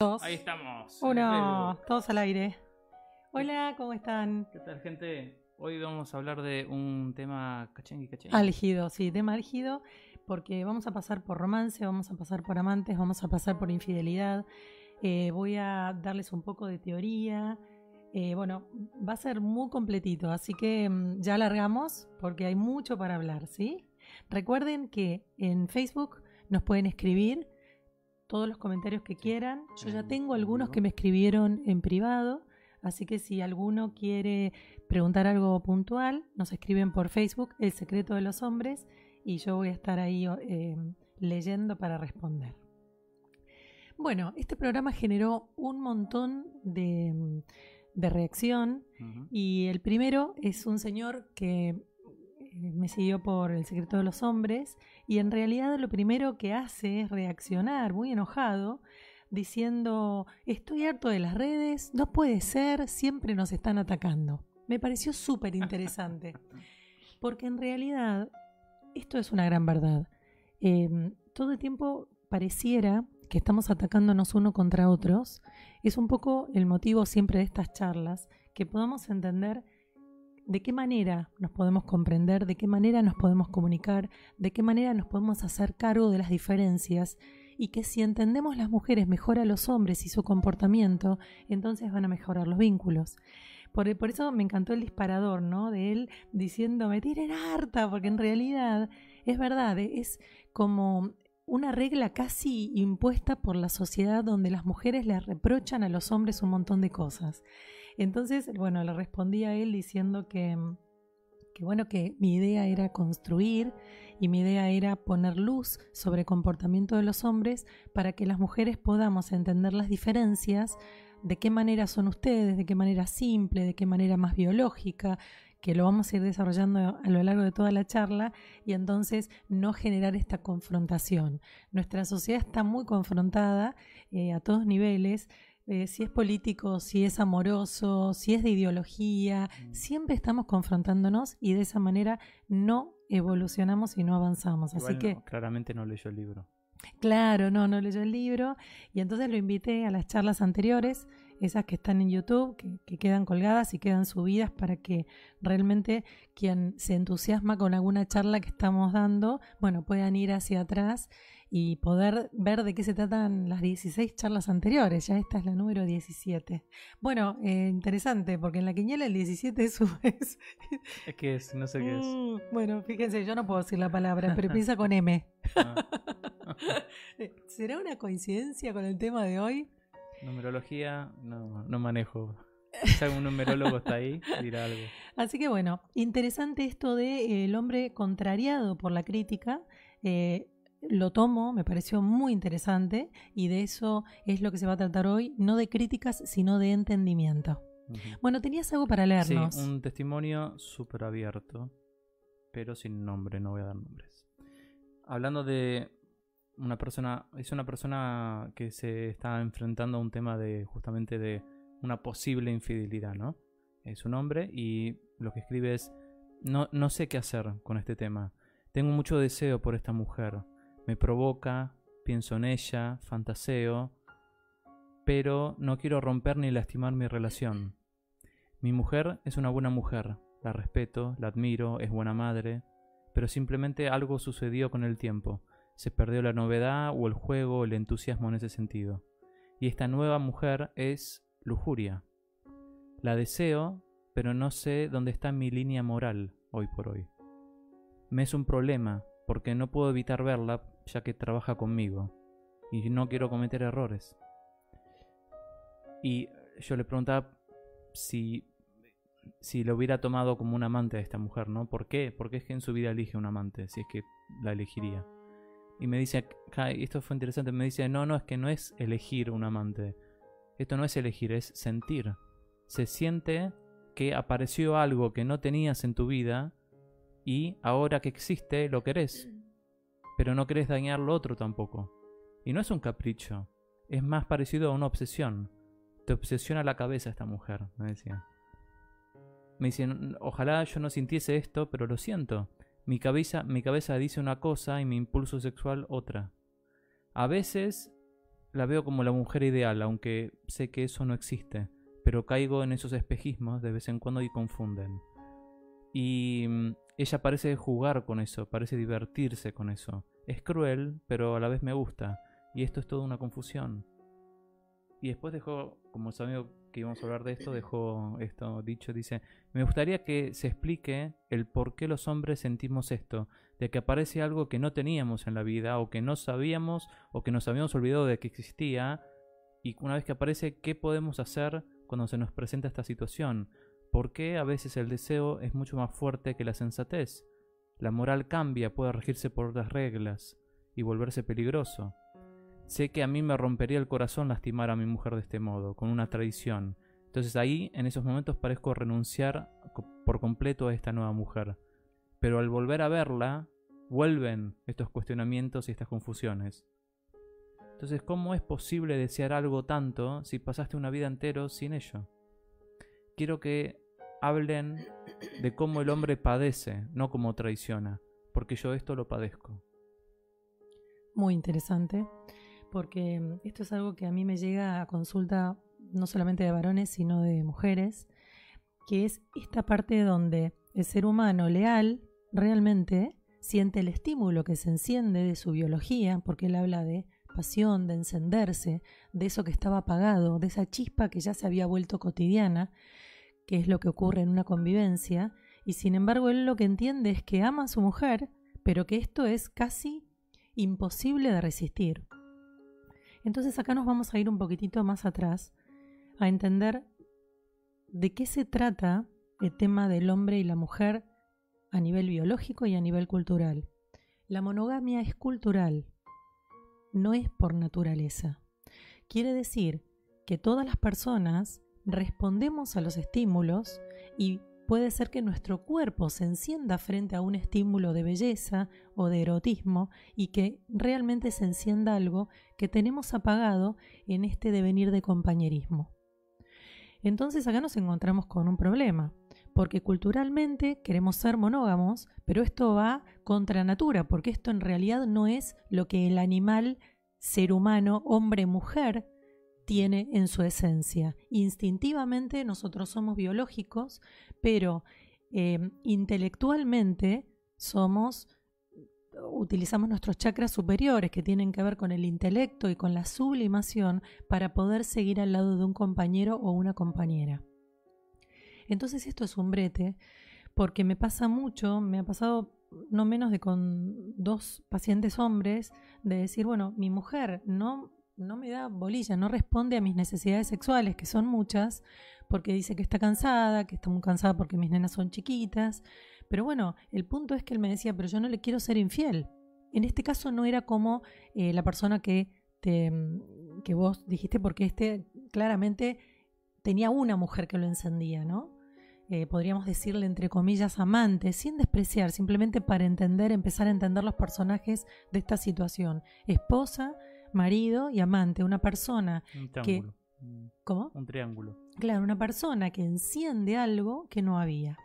Dos. Ahí estamos. Uno, todos al aire. Hola, ¿cómo están? ¿Qué tal, gente? Hoy vamos a hablar de un tema cachengue, cachengue. Álgido, sí, tema álgido, porque vamos a pasar por romance, vamos a pasar por amantes, vamos a pasar por infidelidad. Eh, voy a darles un poco de teoría. Eh, bueno, va a ser muy completito, así que mm, ya largamos porque hay mucho para hablar, ¿sí? Recuerden que en Facebook nos pueden escribir todos los comentarios que quieran. Yo ya En tengo algunos que me escribieron en privado, así que si alguno quiere preguntar algo puntual, nos escriben por Facebook, El Secreto de los Hombres, y yo voy a estar ahí eh, leyendo para responder. Bueno, este programa generó un montón de, de reacción y el primero es un señor que me siguió por El secreto de los hombres y en realidad lo primero que hace es reaccionar muy enojado diciendo estoy harto de las redes, no puede ser, siempre nos están atacando. Me pareció súper interesante porque en realidad esto es una gran verdad. Eh, todo el tiempo pareciera que estamos atacándonos uno contra otros. Es un poco el motivo siempre de estas charlas, que podamos entender de qué manera nos podemos comprender, de qué manera nos podemos comunicar, de qué manera nos podemos hacer cargo de las diferencias y que si entendemos las mujeres mejor a los hombres y su comportamiento, entonces van a mejorar los vínculos. Por, por eso me encantó el disparador, ¿no? De él diciendo, me tienen harta, porque en realidad es verdad, es como una regla casi impuesta por la sociedad donde las mujeres le reprochan a los hombres un montón de cosas. Entonces, bueno, le respondí a él diciendo que, que bueno, que mi idea era construir y mi idea era poner luz sobre el comportamiento de los hombres para que las mujeres podamos entender las diferencias, de qué manera son ustedes, de qué manera simple, de qué manera más biológica, que lo vamos a ir desarrollando a lo largo de toda la charla y entonces no generar esta confrontación. Nuestra sociedad está muy confrontada eh, a todos niveles, eh, si es político, si es amoroso, si es de ideología, Mm. siempre estamos confrontándonos y de esa manera no evolucionamos y no avanzamos. Así Igual que, no, claramente no leyó el libro. claro, no, no leyó el libro y entonces lo invité a las charlas anteriores, esas que están en YouTube, que, que quedan colgadas y quedan subidas para que realmente quien se entusiasma con alguna charla que estamos dando, bueno, puedan ir hacia atrás y poder ver de qué se tratan las 16 charlas anteriores. Ya esta es la número 17. Bueno, eh, interesante, porque en la quiniela el 17 es, es- Es que es, no sé qué es. Mm, bueno, fíjense, yo no puedo decir la palabra, pero empieza con M. Ah, ¿Será una coincidencia con el tema de hoy? Numerología, no, no manejo. Si algún numerólogo está ahí, dirá algo. Así que bueno, interesante esto de eh, el hombre contrariado por la crítica. eh, lo tomo, me pareció muy interesante y de eso es lo que se va a tratar hoy, no de críticas, sino de entendimiento. Bueno, tenías algo para Sí, leernos. un testimonio súper abierto, pero sin nombre, no voy a dar nombres. Hablando de una persona, es una persona que se está enfrentando a un tema de justamente de una posible infidelidad, ¿no? Es un hombre y lo que escribe es, no, no sé qué hacer con este tema. Tengo mucho deseo por esta mujer. Me provoca, pienso en ella, fantaseo, pero no quiero romper ni lastimar mi relación. Mi mujer es una buena mujer, la respeto, la admiro, es buena madre, pero simplemente algo sucedió con el tiempo. Se perdió la novedad o el juego el entusiasmo en ese sentido. Y esta nueva mujer es lujuria. La deseo, pero no sé dónde está mi línea moral hoy por hoy. Me es un problema porque no puedo evitar verla ya que trabaja conmigo y no quiero cometer errores. Y yo le preguntaba si, si lo hubiera tomado como un amante a esta mujer, ¿no? ¿Por qué? Porque es que en su vida elige un amante, si es que la elegiría. Y me dice, esto fue interesante, me dice, no, no, es que no es elegir un amante. Esto no es elegir, es sentir. Se siente que apareció algo que no tenías en tu vida y ahora que existe lo querés. Pero no querés dañar lo otro tampoco. Y no es un capricho, es más parecido a una obsesión. Te obsesiona la cabeza esta mujer, me decía. Me dicen, ojalá yo no sintiese esto, pero lo siento. Mi cabeza, mi cabeza dice una cosa y mi impulso sexual otra. A veces la veo como la mujer ideal, aunque sé que eso no existe, pero caigo en esos espejismos de vez en cuando y confunden. Y mm, ella parece jugar con eso, parece divertirse con eso. Es cruel, pero a la vez me gusta. Y esto es toda una confusión. Y después dejó, como sabido que íbamos a hablar de esto, dejó esto dicho, dice, me gustaría que se explique el por qué los hombres sentimos esto, de que aparece algo que no teníamos en la vida, o que no sabíamos, o que nos habíamos olvidado de que existía, y una vez que aparece, ¿qué podemos hacer cuando se nos presenta esta situación? ¿Por qué a veces el deseo es mucho más fuerte que la sensatez? La moral cambia, puede regirse por otras reglas y volverse peligroso. Sé que a mí me rompería el corazón lastimar a mi mujer de este modo, con una traición. Entonces ahí, en esos momentos, parezco renunciar por completo a esta nueva mujer. Pero al volver a verla, vuelven estos cuestionamientos y estas confusiones. Entonces, ¿cómo es posible desear algo tanto si pasaste una vida entera sin ello? Quiero que hablen de cómo el hombre padece, no cómo traiciona, porque yo esto lo padezco. Muy interesante porque mm, esto es algo que a mí me llega a consulta no solamente de varones, sino de mujeres, que es esta parte donde el ser humano leal realmente siente el estímulo que se enciende de su biología, porque él habla de pasión, de encenderse, de eso que estaba apagado, de esa chispa que ya se había vuelto cotidiana, que es lo que ocurre en una convivencia, y sin embargo él lo que entiende es que ama a su mujer, pero que esto es casi imposible de resistir. Entonces acá nos vamos a ir un poquitito más atrás a entender de qué se trata el tema del hombre y la mujer a nivel biológico y a nivel cultural. La monogamia es cultural, no es por naturaleza. Quiere decir que todas las personas respondemos a los estímulos y puede ser que nuestro cuerpo se encienda frente a un estímulo de belleza o de erotismo y que realmente se encienda algo que tenemos apagado en este devenir de compañerismo. Entonces acá nos encontramos con un problema, porque culturalmente queremos ser monógamos, pero esto va contra natura, porque esto en realidad no es lo que el animal ser humano, hombre, mujer, tiene en su esencia. Instintivamente nosotros somos biológicos, pero em, intelectualmente somos utilizamos nuestros chakras superiores que tienen que ver con el intelecto y con la sublimación para poder seguir al lado de un compañero o una compañera. Entonces esto es un brete porque me pasa mucho, me ha pasado no menos de con dos pacientes hombres de decir, bueno, mi mujer no no me da bolilla, no responde a mis necesidades sexuales, que son muchas, porque dice que está cansada, que está muy cansada porque mis nenas son chiquitas. Pero bueno, el punto es que él me decía, pero yo no le quiero ser infiel. En este caso no era como eh, la persona que, te, mm, que vos dijiste, porque este claramente tenía una mujer que lo encendía, ¿no? Eh, podríamos decirle entre comillas amante, sin despreciar, simplemente para entender, empezar a entender los personajes de esta situación. Esposa, marido y amante, una persona Un que... triángulo. ¿Cómo? Un triángulo. Claro, una persona que enciende algo que no había.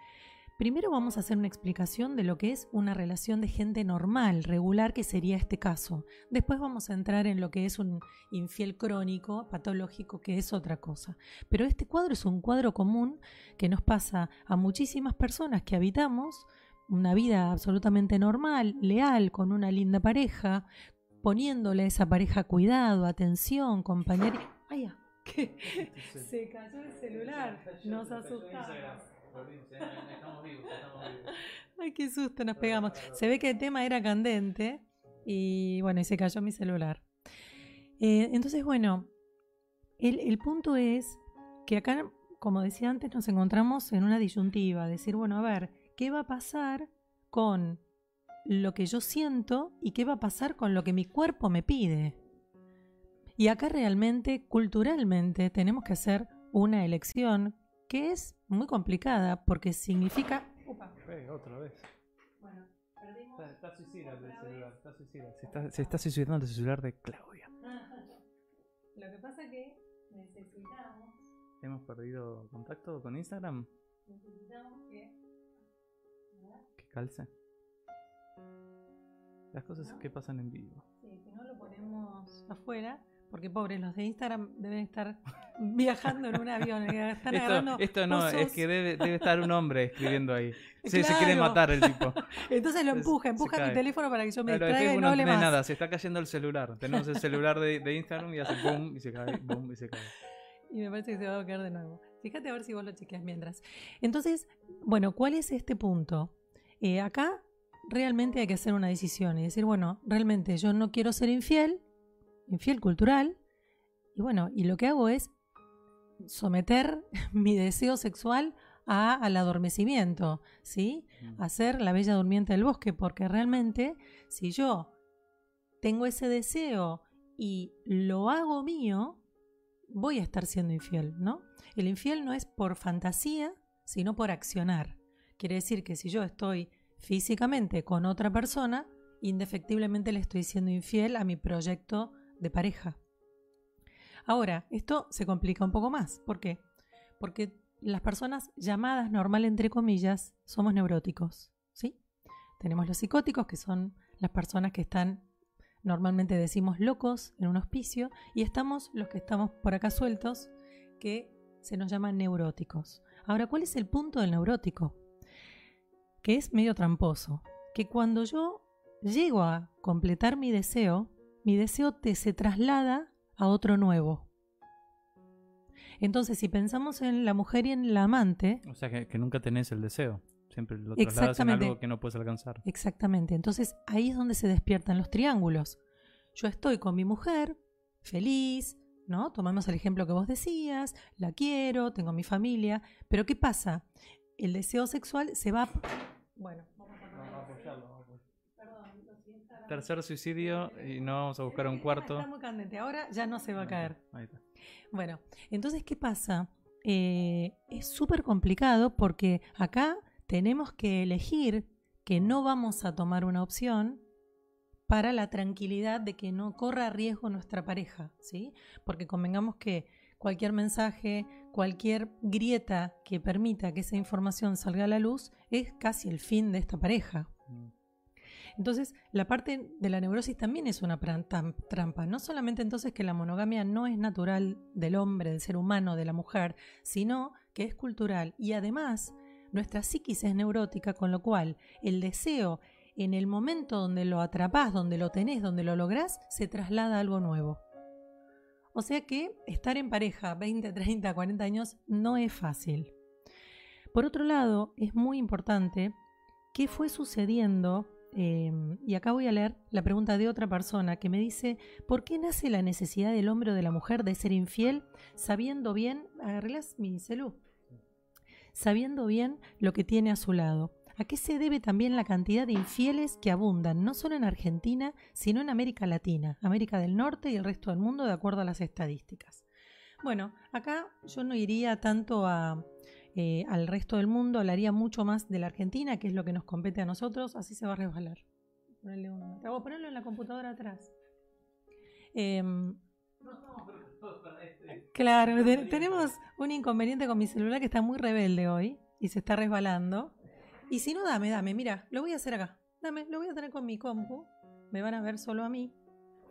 Primero vamos a hacer una explicación de lo que es una relación de gente normal, regular, que sería este caso. Después vamos a entrar en lo que es un infiel crónico, patológico, que es otra cosa. Pero este cuadro es un cuadro común que nos pasa a muchísimas personas que habitamos una vida absolutamente normal, leal, con una linda pareja, poniéndole a esa pareja cuidado, atención, compañería. ¡Ay, ya! ¿Qué? Se cayó el celular. Nos asustamos. Ay, qué susto nos pegamos. Se ve que el tema era candente y bueno, y se cayó mi celular. Eh, entonces, bueno, el, el punto es que acá, como decía antes, nos encontramos en una disyuntiva. Decir, bueno, a ver, ¿qué va a pasar con lo que yo siento y qué va a pasar con lo que mi cuerpo me pide? Y acá realmente, culturalmente, tenemos que hacer una elección que es muy complicada porque significa... Upa. Eh, otra vez. Bueno, perdimos... Está, está suicida el celular. Está suicida. Se, está, se está suicidando el celular de Claudia. Lo que pasa que necesitamos, ¿Hemos perdido contacto con Instagram? necesitamos que... Que calce. Las cosas que pasan en vivo. Sí, si no lo ponemos afuera, porque pobres, los de Instagram deben estar viajando en un avión. Están esto, esto no, es que debe, debe estar un hombre escribiendo ahí. Sí, se Claro. quiere matar el tipo. Entonces lo Se- empuja, se empuja mi cae. teléfono para que yo me Claro, distraiga y no no hable tiene más. nada, se está cayendo el celular. Tenemos el celular de, de Instagram y hace boom y se cae, boom y se cae. Y me parece que se va a caer de nuevo. Fíjate a ver si vos lo chequeas mientras. Entonces, bueno, ¿cuál es este punto? Eh, acá realmente hay que hacer una decisión y decir, bueno, realmente yo no quiero ser infiel, infiel cultural, y bueno, y lo que hago es someter mi deseo sexual a, al adormecimiento, ¿sí? Hacer la bella durmiente del bosque, porque realmente si yo tengo ese deseo y lo hago mío, voy a estar siendo infiel, ¿no? El infiel no es por fantasía, sino por accionar. Quiere decir que si yo estoy físicamente con otra persona, indefectiblemente le estoy siendo infiel a mi proyecto de pareja. Ahora, esto se complica un poco más. ¿Por qué? Porque las personas llamadas normal, entre comillas, somos neuróticos, ¿sí? Tenemos los psicóticos, que son las personas que están, normalmente decimos, locos en un hospicio, y estamos los que estamos por acá sueltos, que se nos llaman neuróticos. Ahora, ¿cuál es el punto del neurótico? Que es medio tramposo. Que cuando yo llego a completar mi deseo, mi deseo te se traslada a otro nuevo. Entonces, si pensamos en la mujer y en la amante, O sea que, que nunca tenés el deseo. Siempre lo trasladas en algo que no puedes alcanzar. Exactamente. Entonces ahí es donde se despiertan los triángulos. Yo estoy con mi mujer, feliz, ¿no? Tomamos el ejemplo que vos decías, la quiero, tengo mi familia, pero ¿qué pasa? El deseo sexual se va... Bueno, vamos a Perdón, lo siento. Tercer suicidio y no vamos a buscar un cuarto. Está muy candente, ahora ya no se va a caer. Ahí está. Bueno, entonces, ¿qué pasa? Eh, es súper complicado porque acá tenemos que elegir que no vamos a tomar una opción para la tranquilidad de que no corra riesgo nuestra pareja, ¿sí? Porque convengamos que cualquier mensaje, cualquier grieta que permita que esa información salga a la luz es casi el fin de esta pareja. Mm. Entonces, la parte de la neurosis también es una trampa. No solamente entonces que la monogamia no es natural del hombre, del ser humano, de la mujer, sino que es cultural. Y además, nuestra psiquis es neurótica, con lo cual el deseo, en el momento donde lo atrapás, donde lo tenés, donde lo lográs, se traslada a algo nuevo. O sea que estar en pareja 20, 30, 40 años no es fácil. Por otro lado, es muy importante qué fue sucediendo eh, y acá voy a leer la pregunta de otra persona que me dice, ¿por qué nace la necesidad del hombre o de la mujer de ser infiel sabiendo bien, agarrelas mi celú, sabiendo bien lo que tiene a su lado? ¿A qué se debe también la cantidad de infieles que abundan no solo en Argentina, sino en América Latina, América del Norte y el resto del mundo, de acuerdo a las estadísticas? Bueno, acá yo no iría tanto eh, al resto del mundo, hablaría mucho más de la Argentina, que es lo que nos compete a nosotros, así se va a resbalar. Ponerle un- te hago ponerlo en la computadora atrás. Em, claro, te- tenemos un inconveniente con mi celular que está muy rebelde hoy y se está resbalando. Y si no, dame, dame, mira, lo voy a hacer acá. Dame, lo voy a tener con mi compu. Me van a ver solo a mí.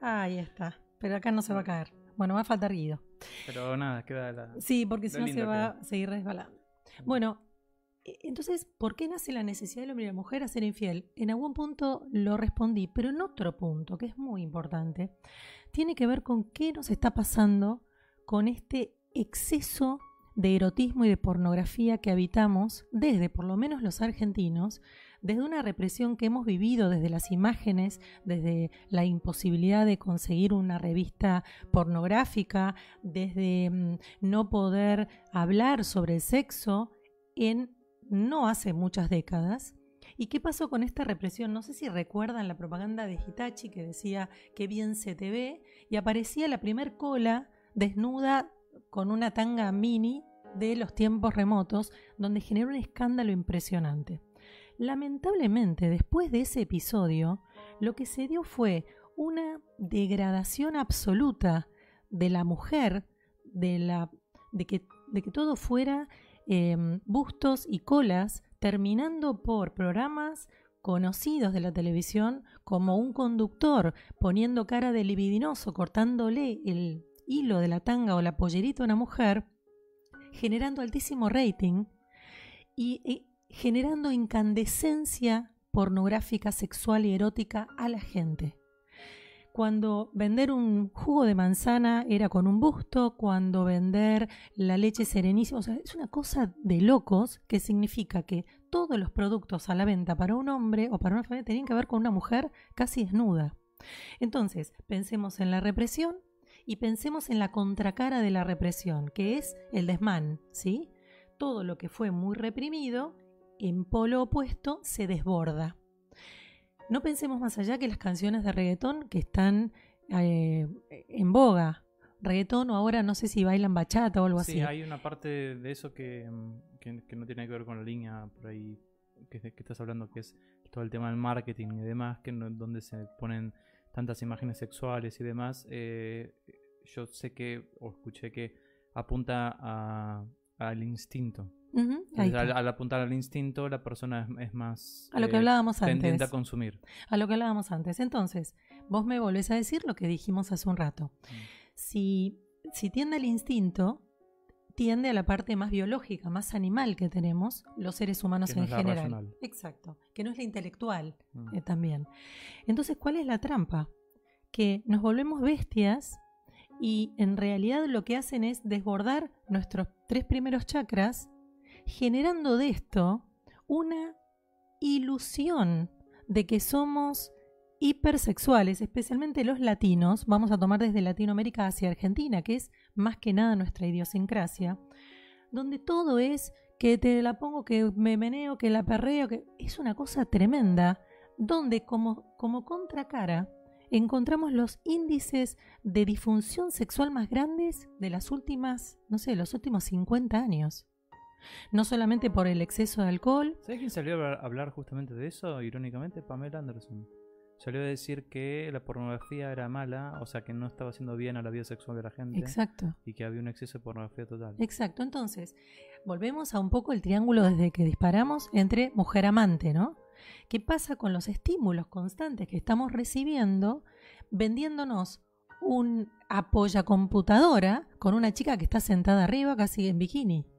Ahí está. Pero acá no se va a caer. Bueno, va a faltar Guido. Pero nada, queda la. Sí, porque si no se va a seguir resbalando. Bueno, e- entonces, ¿por qué nace la necesidad del hombre y la mujer a ser infiel? En algún punto lo respondí, pero en otro punto, que es muy importante, tiene que ver con qué nos está pasando con este exceso de erotismo y de pornografía que habitamos desde, por lo menos los argentinos, desde una represión que hemos vivido desde las imágenes, desde la imposibilidad de conseguir una revista pornográfica, desde mm, no poder hablar sobre el sexo en no hace muchas décadas. ¿Y qué pasó con esta represión? No sé si recuerdan la propaganda de Hitachi que decía que bien se te ve y aparecía la primer cola desnuda con una tanga mini de los tiempos remotos donde generó un escándalo impresionante. Lamentablemente, después de ese episodio, lo que se dio fue una degradación absoluta de la mujer, de, la, de, que, todo fuera eh, bustos y colas, terminando por programas conocidos de la televisión como un conductor poniendo cara de libidinoso, cortándole el hilo de la tanga o la pollerita a una mujer, generando altísimo rating y, generando incandescencia pornográfica, sexual y erótica a la gente cuando vender un jugo de manzana era con un busto, cuando vender la leche serenísima, o sea, es una cosa de locos que significa que todos los productos a la venta para un hombre o para una familia tenían que ver con una mujer casi desnuda. Entonces, pensemos en la represión y pensemos en la contracara de la represión, que es el desmán, ¿sí? Todo lo que fue muy reprimido, en polo opuesto, se desborda. No pensemos más allá que las canciones de reggaetón que están eh, en boga. Reggaetón o ahora no sé si bailan bachata o algo así. Sí, hay una parte de eso que, mm, que, no tiene que ver con la línea por ahí que, estás hablando, que es todo el tema del marketing y demás, que donde se ponen tantas imágenes sexuales y demás. Eh, yo sé que, o escuché que apunta al instinto al, apuntar al instinto, la persona es, más a lo que eh, hablábamos tendiente a consumir. A lo que hablábamos antes. Entonces, vos me volvés a decir lo que dijimos hace un rato. Mm. Si, si tiende al instinto, tiende a la parte más biológica, más animal que tenemos los seres humanos en general. Exacto, que no es la intelectual mm. eh, también. Entonces, ¿cuál es la trampa? Que nos volvemos bestias y en realidad lo que hacen es desbordar nuestros tres primeros chakras generando de esto una ilusión de que somos hipersexuales, especialmente los latinos, vamos a tomar desde Latinoamérica hacia Argentina, que es más que nada nuestra idiosincrasia, donde todo es que te la pongo, que me meneo, que la perreo, que es una cosa tremenda, donde como, como contracara encontramos los índices de disfunción sexual más grandes de las últimas, no sé, los últimos 50 años. No solamente por el exceso de alcohol. ¿Sabes quién salió a hablar justamente de eso? Irónicamente, Pamela Anderson. Salió a decir que la pornografía era mala, o sea, que no estaba haciendo bien a la vida sexual de la gente. Exacto. Y que había un exceso de pornografía total. Exacto. Entonces, volvemos a un poco el triángulo desde que disparamos entre mujer amante, ¿no? ¿Qué pasa con los estímulos constantes que estamos recibiendo vendiéndonos un apoya computadora con una chica que está sentada arriba casi en bikini?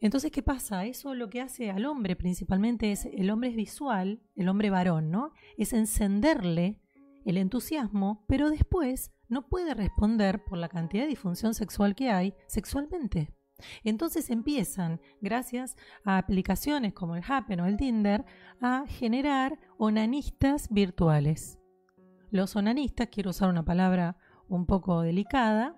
Entonces, ¿qué pasa? Eso lo que hace al hombre principalmente es, el hombre es visual, el hombre varón, ¿no? Es encenderle el entusiasmo, pero después no puede responder por la cantidad de disfunción sexual que hay sexualmente. Entonces empiezan, gracias a aplicaciones como el Happen o el Tinder, a generar onanistas virtuales. Los onanistas, quiero usar una palabra un poco delicada,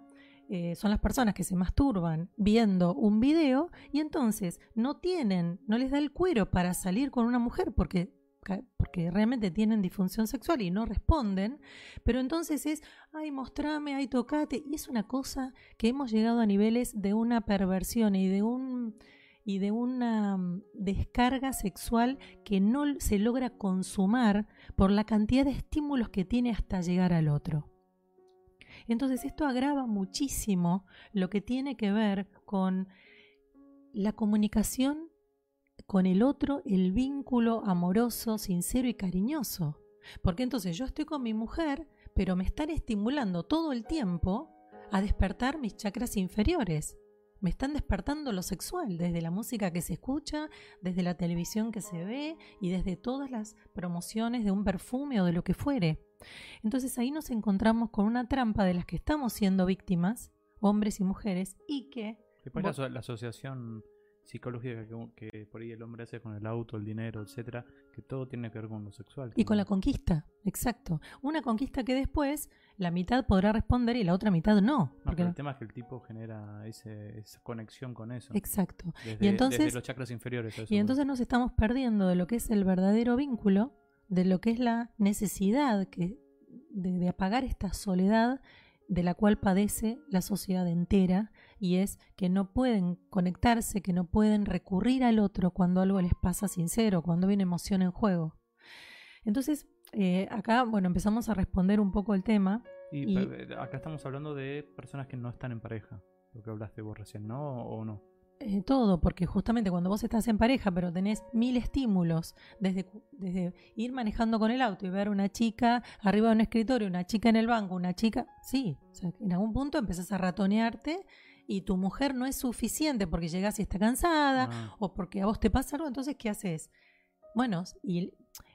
eh, son las personas que se masturban viendo un video y entonces no tienen, no les da el cuero para salir con una mujer porque, porque realmente tienen disfunción sexual y no responden, pero entonces es, ay, mostrame, ay, tocate, y es una cosa que hemos llegado a niveles de una perversión y de un y de una mm, descarga sexual que no se logra consumar por la cantidad de estímulos que tiene hasta llegar al otro. Entonces esto agrava muchísimo lo que tiene que ver con la comunicación con el otro, el vínculo amoroso, sincero y cariñoso. Porque entonces yo estoy con mi mujer, pero me están estimulando todo el tiempo a despertar mis chakras inferiores. Me están despertando lo sexual, desde la música que se escucha, desde la televisión que se ve y desde todas las promociones de un perfume o de lo que fuere. Entonces ahí nos encontramos con una trampa de las que estamos siendo víctimas, hombres y mujeres, y que... Después la, asociación psicológica que, por ahí el hombre hace con el auto, el dinero, etcétera, que todo tiene que ver con lo sexual. Y con la conquista, exacto. Una conquista que después la mitad podrá responder y la otra mitad no. porque el tema es que el tipo genera esa conexión con eso. Exacto. Desde, y entonces, los chakras inferiores. y entonces nos estamos perdiendo de lo que es el verdadero vínculo de lo que es la necesidad que, de, apagar esta soledad de la cual padece la sociedad entera y es que no pueden conectarse, que no pueden recurrir al otro cuando algo les pasa sincero, cuando viene emoción en juego. Entonces, eh, acá, bueno, empezamos a responder un poco el tema. Y, eh, acá estamos hablando de personas que no están en pareja, lo que hablaste vos recién, ¿no? ¿O no? Eh, todo, porque justamente cuando vos estás en pareja, pero tenés mil estímulos, desde, desde ir manejando con el auto y ver una chica arriba de un escritorio, una chica en el banco, una chica, sí, en algún punto empezás a ratonearte y tu mujer no es suficiente porque llegás y está cansada Ah. o porque a vos te pasa algo, entonces ¿qué haces? Bueno, y,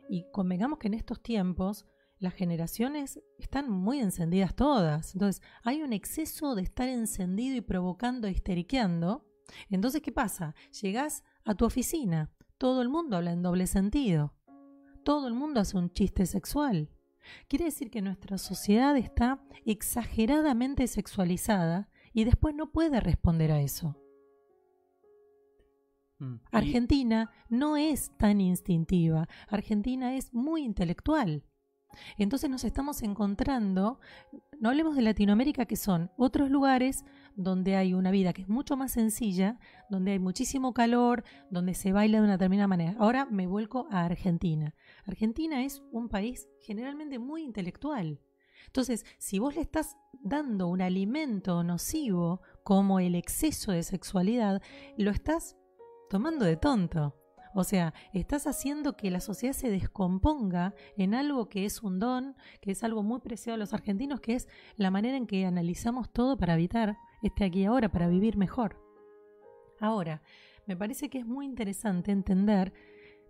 y convengamos que en estos tiempos las generaciones están muy encendidas todas, entonces hay un exceso de estar encendido y provocando, histeriqueando, entonces, ¿qué pasa? Llegás a tu oficina, todo el mundo habla en doble sentido, todo el mundo hace un chiste sexual. Quiere decir que nuestra sociedad está exageradamente sexualizada y después no puede responder a eso. Mm. Argentina no es tan instintiva, Argentina es muy intelectual. Entonces nos estamos encontrando, no hablemos de Latinoamérica, que son otros lugares donde hay una vida que es mucho más sencilla, donde hay muchísimo calor, donde se baila de una determinada manera. Ahora me vuelco a Argentina. Argentina es un país generalmente muy intelectual. Entonces, si vos le estás dando un alimento nocivo como el exceso de sexualidad, lo estás tomando de tonto. O sea, estás haciendo que la sociedad se descomponga en algo que es un don, que es algo muy preciado a los argentinos, que es la manera en que analizamos todo para evitar este aquí y ahora, para vivir mejor. Ahora, me parece que es muy interesante entender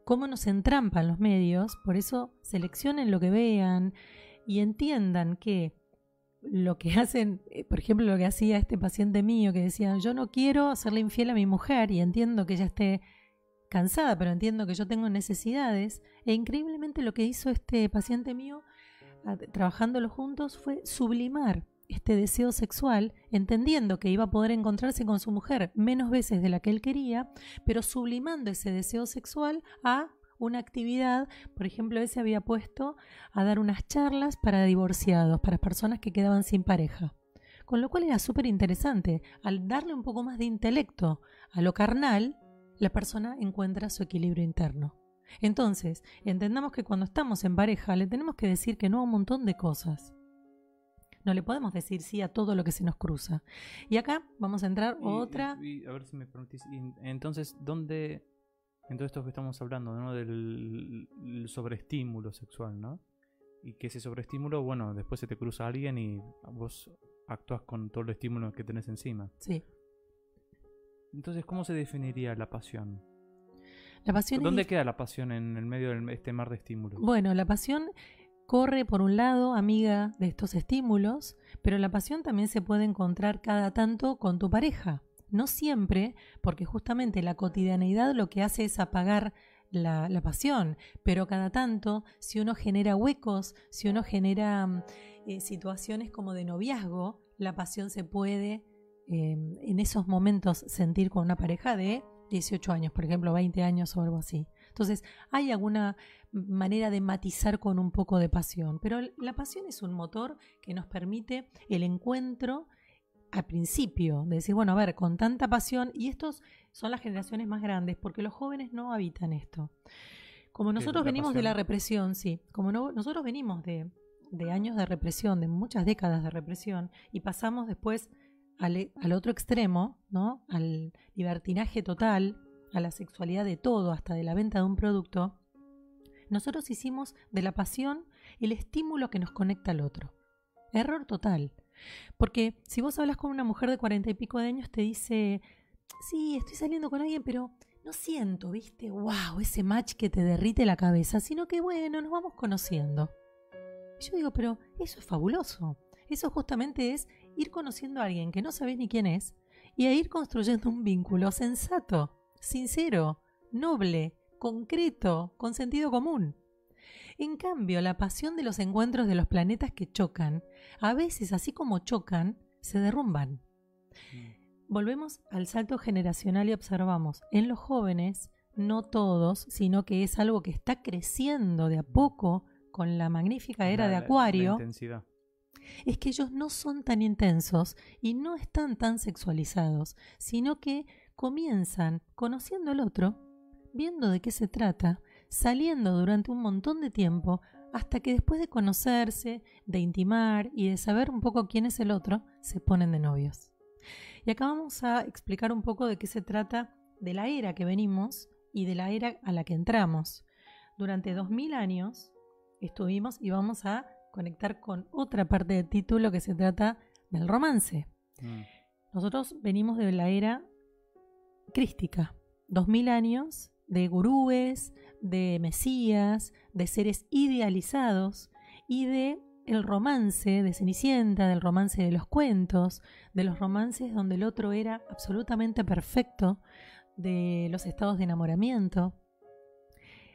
cómo nos entrampan los medios, por eso seleccionen lo que vean y entiendan que lo que hacen, eh, por ejemplo, lo que hacía este paciente mío que decía, yo no quiero hacerle infiel a mi mujer y entiendo que ella esté cansada, pero entiendo que yo tengo necesidades. E increíblemente lo que hizo este paciente mío, trabajándolo juntos, fue sublimar este deseo sexual, entendiendo que iba a poder encontrarse con su mujer menos veces de la que él quería, pero sublimando ese deseo sexual a una actividad, por ejemplo, él se había puesto a dar unas charlas para divorciados, para personas que quedaban sin pareja. Con lo cual era súper interesante. Al darle un poco más de intelecto a lo carnal, la persona encuentra su equilibrio interno. Entonces, entendamos que cuando estamos en pareja le tenemos que decir que no a un montón de cosas. No le podemos decir sí a todo lo que se nos cruza. Y acá vamos a entrar y- otra... y- a ver si me permitís. entonces, ¿dónde. En todo esto que estamos hablando, ¿no? Del el sobreestímulo sexual, ¿no? Y que ese sobreestímulo, bueno, después se te cruza alguien y vos actúas con todo el estímulo que tenés encima. Sí. Entonces, ¿cómo se definiría la pasión? La pasión es ¿Dónde queda la pasión en el medio de este mar de estímulos? Bueno, la pasión corre por un lado, amiga de estos estímulos, pero la pasión también se puede encontrar cada tanto con tu pareja. No siempre, porque justamente la cotidianeidad lo que hace es apagar la, la pasión, pero cada tanto, si uno genera huecos, si uno genera mm, eh, situaciones como de noviazgo, la pasión se puede eh, en esos momentos sentir con una pareja de 18 años, por ejemplo, 20 años o algo así. Entonces, hay alguna manera de matizar con un poco de pasión, pero la pasión es un motor que nos permite el encuentro al principio, de decir, bueno, a ver, con tanta pasión, y estos son las generaciones más grandes, porque los jóvenes no habitan esto. Como ¿Qué, nosotros venimos de la represión, sí, como no- nosotros venimos de, de años de represión, de muchas décadas de represión, y pasamos después al, e- al otro extremo, ¿no? Al libertinaje total, a la sexualidad de todo, hasta de la venta de un producto, nosotros hicimos de la pasión el estímulo que nos conecta al otro. Error total. Porque si vos hablas con una mujer de cuarenta y pico de años, te dice, sí, estoy saliendo con alguien, pero no siento, viste, wow, ese match que te derrite la cabeza, sino que bueno, nos vamos conociendo. Y yo digo, pero eso es fabuloso. Eso justamente es ir conociendo a alguien que no sabes ni quién es y a ir construyendo un vínculo sensato, sincero, noble, concreto, con sentido común. En cambio, la pasión de los encuentros de los planetas que chocan, a veces así como chocan, se derrumban. Volvemos al salto generacional y observamos, en los jóvenes, no todos, sino que es algo que está creciendo de a poco con la magnífica era La- de la Acuario, intensidad. Es que ellos no son tan intensos y no están tan sexualizados, sino que comienzan conociendo al otro, viendo de qué se trata, saliendo durante un montón de tiempo, hasta que después de conocerse, de intimar y de saber un poco quién es el otro, se ponen de novios. Y acá vamos a explicar un poco de qué se trata de la era que venimos y de la era a la que entramos. Durante 2000 años estuvimos y vamos a conectar con otra parte del título que se trata del romance. Mm. Nosotros venimos de la era crística, 2000 años de gurúes, de mesías, de seres idealizados y de el romance de Cenicienta, del romance de los cuentos, de los romances donde el otro era absolutamente perfecto, de los estados de enamoramiento.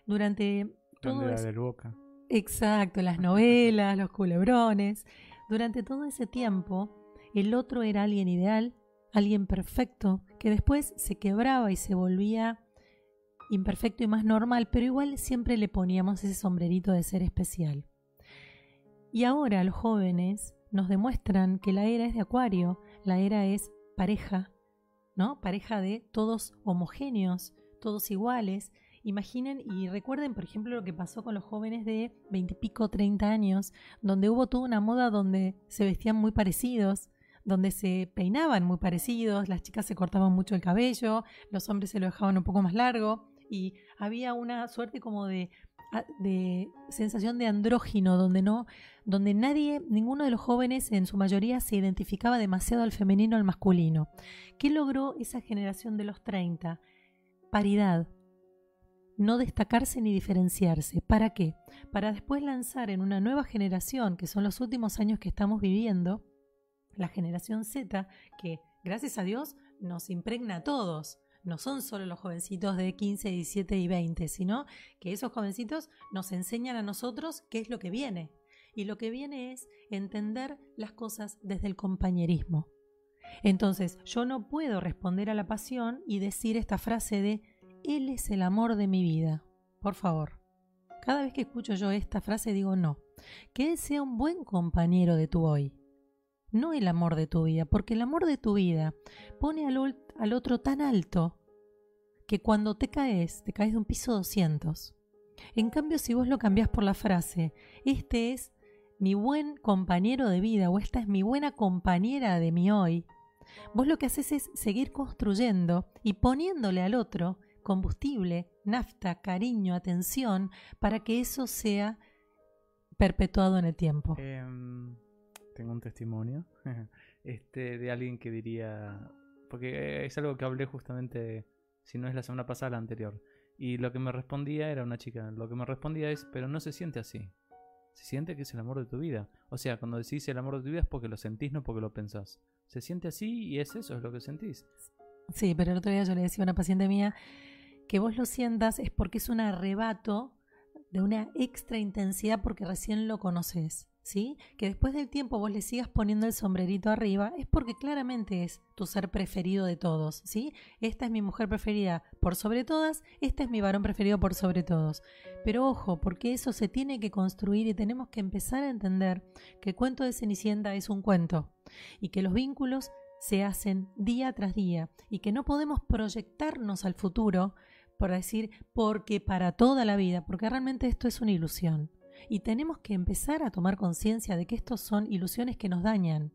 Durante todo Donde del Boca. Exacto, las novelas, los culebrones. Durante todo ese tiempo, el otro era alguien ideal, alguien perfecto, que después se quebraba y se volvía imperfecto y más normal, pero igual siempre le poníamos ese sombrerito de ser especial. Y ahora los jóvenes nos demuestran que la era es de Acuario, la era es pareja, ¿no? Pareja de todos homogéneos, todos iguales. Imaginen y recuerden, por ejemplo, lo que pasó con los jóvenes de 20 y pico, 30 años, donde hubo toda una moda donde se vestían muy parecidos, donde se peinaban muy parecidos, las chicas se cortaban mucho el cabello, los hombres se lo dejaban un poco más largo y había una suerte como de, a- de sensación de andrógino donde no donde nadie ninguno de los jóvenes en su mayoría se identificaba demasiado al femenino al masculino ¿qué logró esa generación de los 30? paridad no destacarse ni diferenciarse ¿para qué? para después lanzar en una nueva generación que son los últimos años que estamos viviendo la generación Z que gracias a Dios nos impregna a todos no son solo los jovencitos de 15, 17 y 20, sino que esos jovencitos nos enseñan a nosotros qué es lo que viene. Y lo que viene es entender las cosas desde el compañerismo. Entonces, yo no puedo responder a la pasión y decir esta frase de Él es el amor de mi vida. Por favor. Cada vez que escucho yo esta frase digo no. Que Él sea un buen compañero de tu hoy. No el amor de tu vida, porque el amor de tu vida pone al, otro tan alto que cuando te caes, te caes de un piso 200. En cambio, si vos lo cambiás por la frase, este es mi buen compañero de vida o esta es mi buena compañera de mi hoy, vos lo que haces es seguir construyendo y poniéndole al otro combustible, nafta, cariño, atención, para que eso sea perpetuado en el tiempo. Em, tengo un testimonio este, de alguien que diría. Porque es algo que hablé justamente, si no es la semana pasada, la anterior. Y lo que me respondía era una chica. Lo que me respondía es: Pero no se siente así. Se siente que es el amor de tu vida. O sea, cuando decís el amor de tu vida es porque lo sentís, no porque lo pensás. Se siente así y es eso, es lo que sentís. Sí, pero el otro día yo le decía a una paciente mía que vos lo sientas es porque es un arrebato de una extra intensidad porque recién lo conoces, ¿sí? Que después del tiempo vos le sigas poniendo el sombrerito arriba es porque claramente es tu ser preferido de todos, ¿sí? Esta es mi mujer preferida por sobre todas, este es mi varón preferido por sobre todos. Pero ojo, porque eso se tiene que construir y tenemos que empezar a entender que el cuento de Cenicienta es un cuento y que los vínculos se hacen día tras día y que no podemos proyectarnos al futuro por decir porque para toda la vida, porque realmente esto es una ilusión. Y tenemos que empezar a tomar conciencia de que estos son ilusiones que nos dañan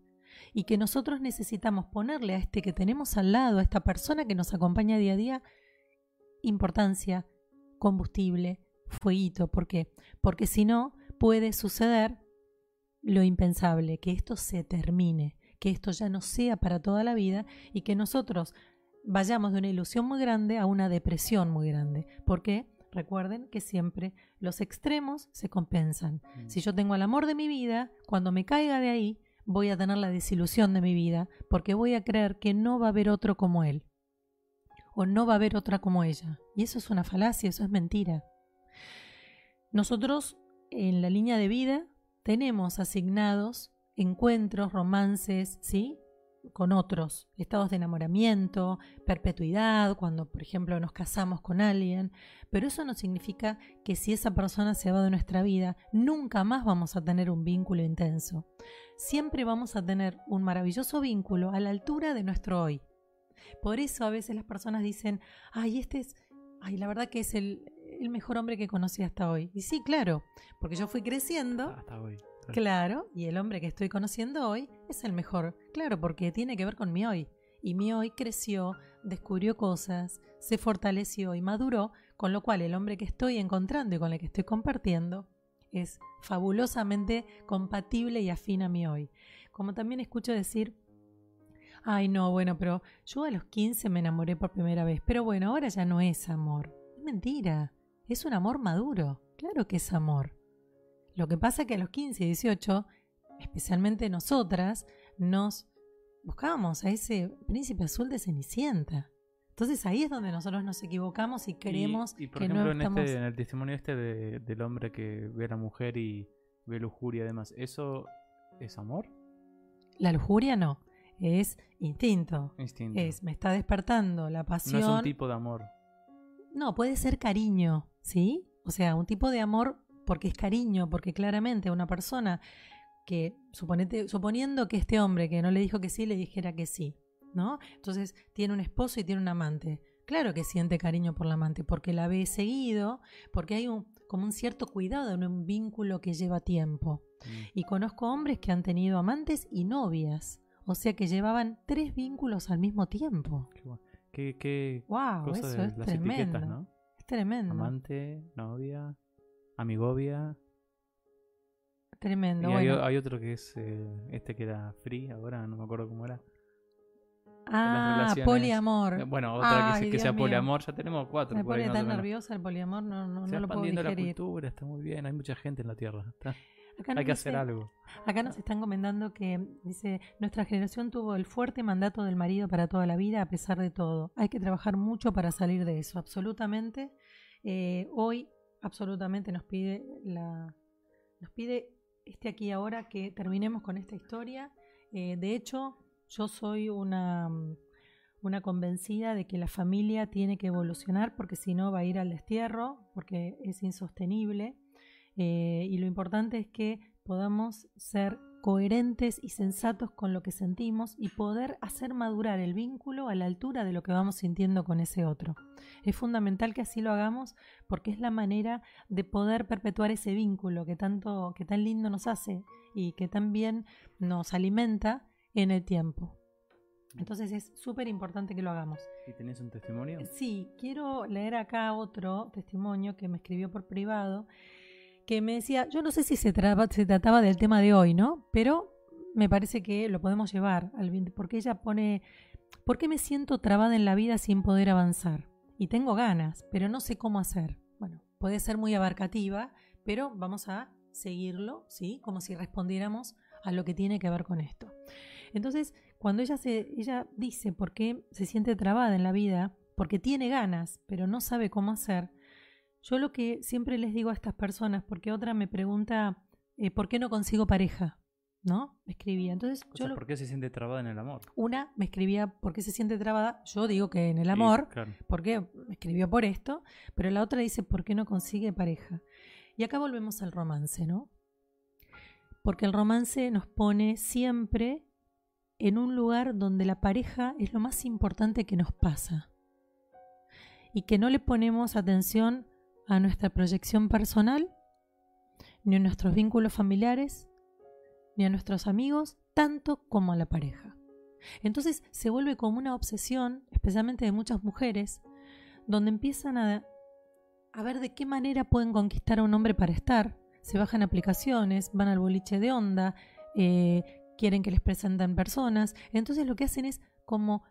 y que nosotros necesitamos ponerle a este que tenemos al lado, a esta persona que nos acompaña día a día, importancia, combustible, fueguito. ¿Por qué? Porque si no, puede suceder lo impensable, que esto se termine, que esto ya no sea para toda la vida y que nosotros vayamos de una ilusión muy grande a una depresión muy grande. ¿Por qué? Recuerden que siempre los extremos se compensan. Mm. Si yo tengo el amor de mi vida, cuando me caiga de ahí, voy a tener la desilusión de mi vida, porque voy a creer que no va a haber otro como él, o no va a haber otra como ella. Y eso es una falacia, eso es mentira. Nosotros, en la línea de vida, tenemos asignados encuentros, romances, ¿sí? Con otros, estados de enamoramiento, perpetuidad, cuando por ejemplo nos casamos con alguien, pero eso no significa que si esa persona se va de nuestra vida, nunca más vamos a tener un vínculo intenso. Siempre vamos a tener un maravilloso vínculo a la altura de nuestro hoy. Por eso a veces las personas dicen, ay, este es, ay, la verdad que es el, el mejor hombre que conocí hasta hoy. Y sí, claro, porque yo fui creciendo Hasta hoy. Claro, y el hombre que estoy conociendo hoy es el mejor. Claro, porque tiene que ver con mi hoy. Y mi hoy creció, descubrió cosas, se fortaleció y maduró, con lo cual el hombre que estoy encontrando y con el que estoy compartiendo es fabulosamente compatible y afín a mi hoy. Como también escucho decir, ay no, bueno, pero yo a los 15 me enamoré por primera vez, pero bueno, ahora ya no es amor. Es mentira, es un amor maduro, claro que es amor. Lo que pasa es que a los 15 y 18, especialmente nosotras, nos buscábamos a ese príncipe azul de Cenicienta. Entonces ahí es donde nosotros nos equivocamos y creemos y, por que ejemplo, no en, estamos... este, en el testimonio este de- del hombre que ve a la mujer y ve lujuria y demás, ¿eso es amor? La lujuria no, es instinto. Instinto. Es, me está despertando la no pasión. es un tipo de amor. No, puede ser cariño, ¿sí? O sea, un tipo de amor porque es cariño, porque claramente una persona que, suponete, suponiendo que este hombre que no le dijo que sí, le dijera que sí, ¿no? Entonces tiene un esposo y tiene un amante. Claro que siente cariño por la amante, porque la ve seguido, porque hay un, como un cierto cuidado en un vínculo que lleva tiempo. Mm. Y conozco hombres que han tenido amantes y novias, o sea que llevaban tres vínculos al mismo tiempo. Qué, bueno. qué, qué ¡Wow! cosa Eso de es las tremendo. Es tremendo. Amante, novia, amigovia. Tremendo. y hay, bueno. hay otro que es eh, este que era free, ahora no me acuerdo cómo era. ah, poliamor. Eh, Bueno, otra que, Ay, sea mío. poliamor, ya tenemos cuatro. Me pone tan nerviosa el poliamor, no, no, Se no lo puedo expandiendo la digerir. cultura, está muy bien, hay mucha gente en la Tierra. está- Acá hay que hacer algo. Acá nos están comentando que dice, nuestra generación tuvo el fuerte mandato del marido para toda la vida a pesar de todo. Hay que trabajar mucho para salir de eso, absolutamente. Eh, hoy, absolutamente nos pide la, nos pide este aquí ahora que terminemos con esta historia. Eh, de hecho, yo soy una, una convencida de que la familia tiene que evolucionar porque si no va a ir al destierro, porque es insostenible. Eh, y lo importante es que podamos ser coherentes y sensatos con lo que sentimos y poder hacer madurar el vínculo a la altura de lo que vamos sintiendo con ese otro. Es fundamental que así lo hagamos porque es la manera de poder perpetuar ese vínculo que tanto, que tan lindo nos hace y que tan bien nos alimenta en el tiempo. Entonces es súper importante que lo hagamos. ¿Y tenés un testimonio? Sí, quiero leer acá otro testimonio que me escribió por privado, que me decía, yo no sé si se, se trataba del tema de hoy, ¿no? Pero me parece que lo podemos llevar, al porque ella pone, ¿por qué me siento trabada en la vida sin poder avanzar? Y tengo ganas, pero no sé cómo hacer. Bueno, puede ser muy abarcativa, pero vamos a seguirlo, ¿sí? Como si respondiéramos a lo que tiene que ver con esto. Entonces, cuando ella, se, ella dice por qué se siente trabada en la vida, porque tiene ganas, pero no sabe cómo hacer, yo lo que siempre les digo a estas personas, porque otra me pregunta, eh, ¿por qué no consigo pareja? ¿No? Me escribía. Entonces, O yo sea, lo- ¿Por qué se siente trabada en el amor? una me escribía por qué se siente trabada, yo digo que en el Sí, amor, claro. porque me escribió por esto, pero la otra dice por qué no consigue pareja. Y acá volvemos al romance, ¿no? Porque el romance nos pone siempre en un lugar donde la pareja es lo más importante que nos pasa. Y que no le ponemos atención a nuestra proyección personal, ni a nuestros vínculos familiares, ni a nuestros amigos, tanto como a la pareja. Entonces se vuelve como una obsesión, especialmente de muchas mujeres, donde empiezan a, ver de qué manera pueden conquistar a un hombre para estar. Se bajan aplicaciones, van al boliche de onda, eh, quieren que les presenten personas. Entonces lo que hacen es como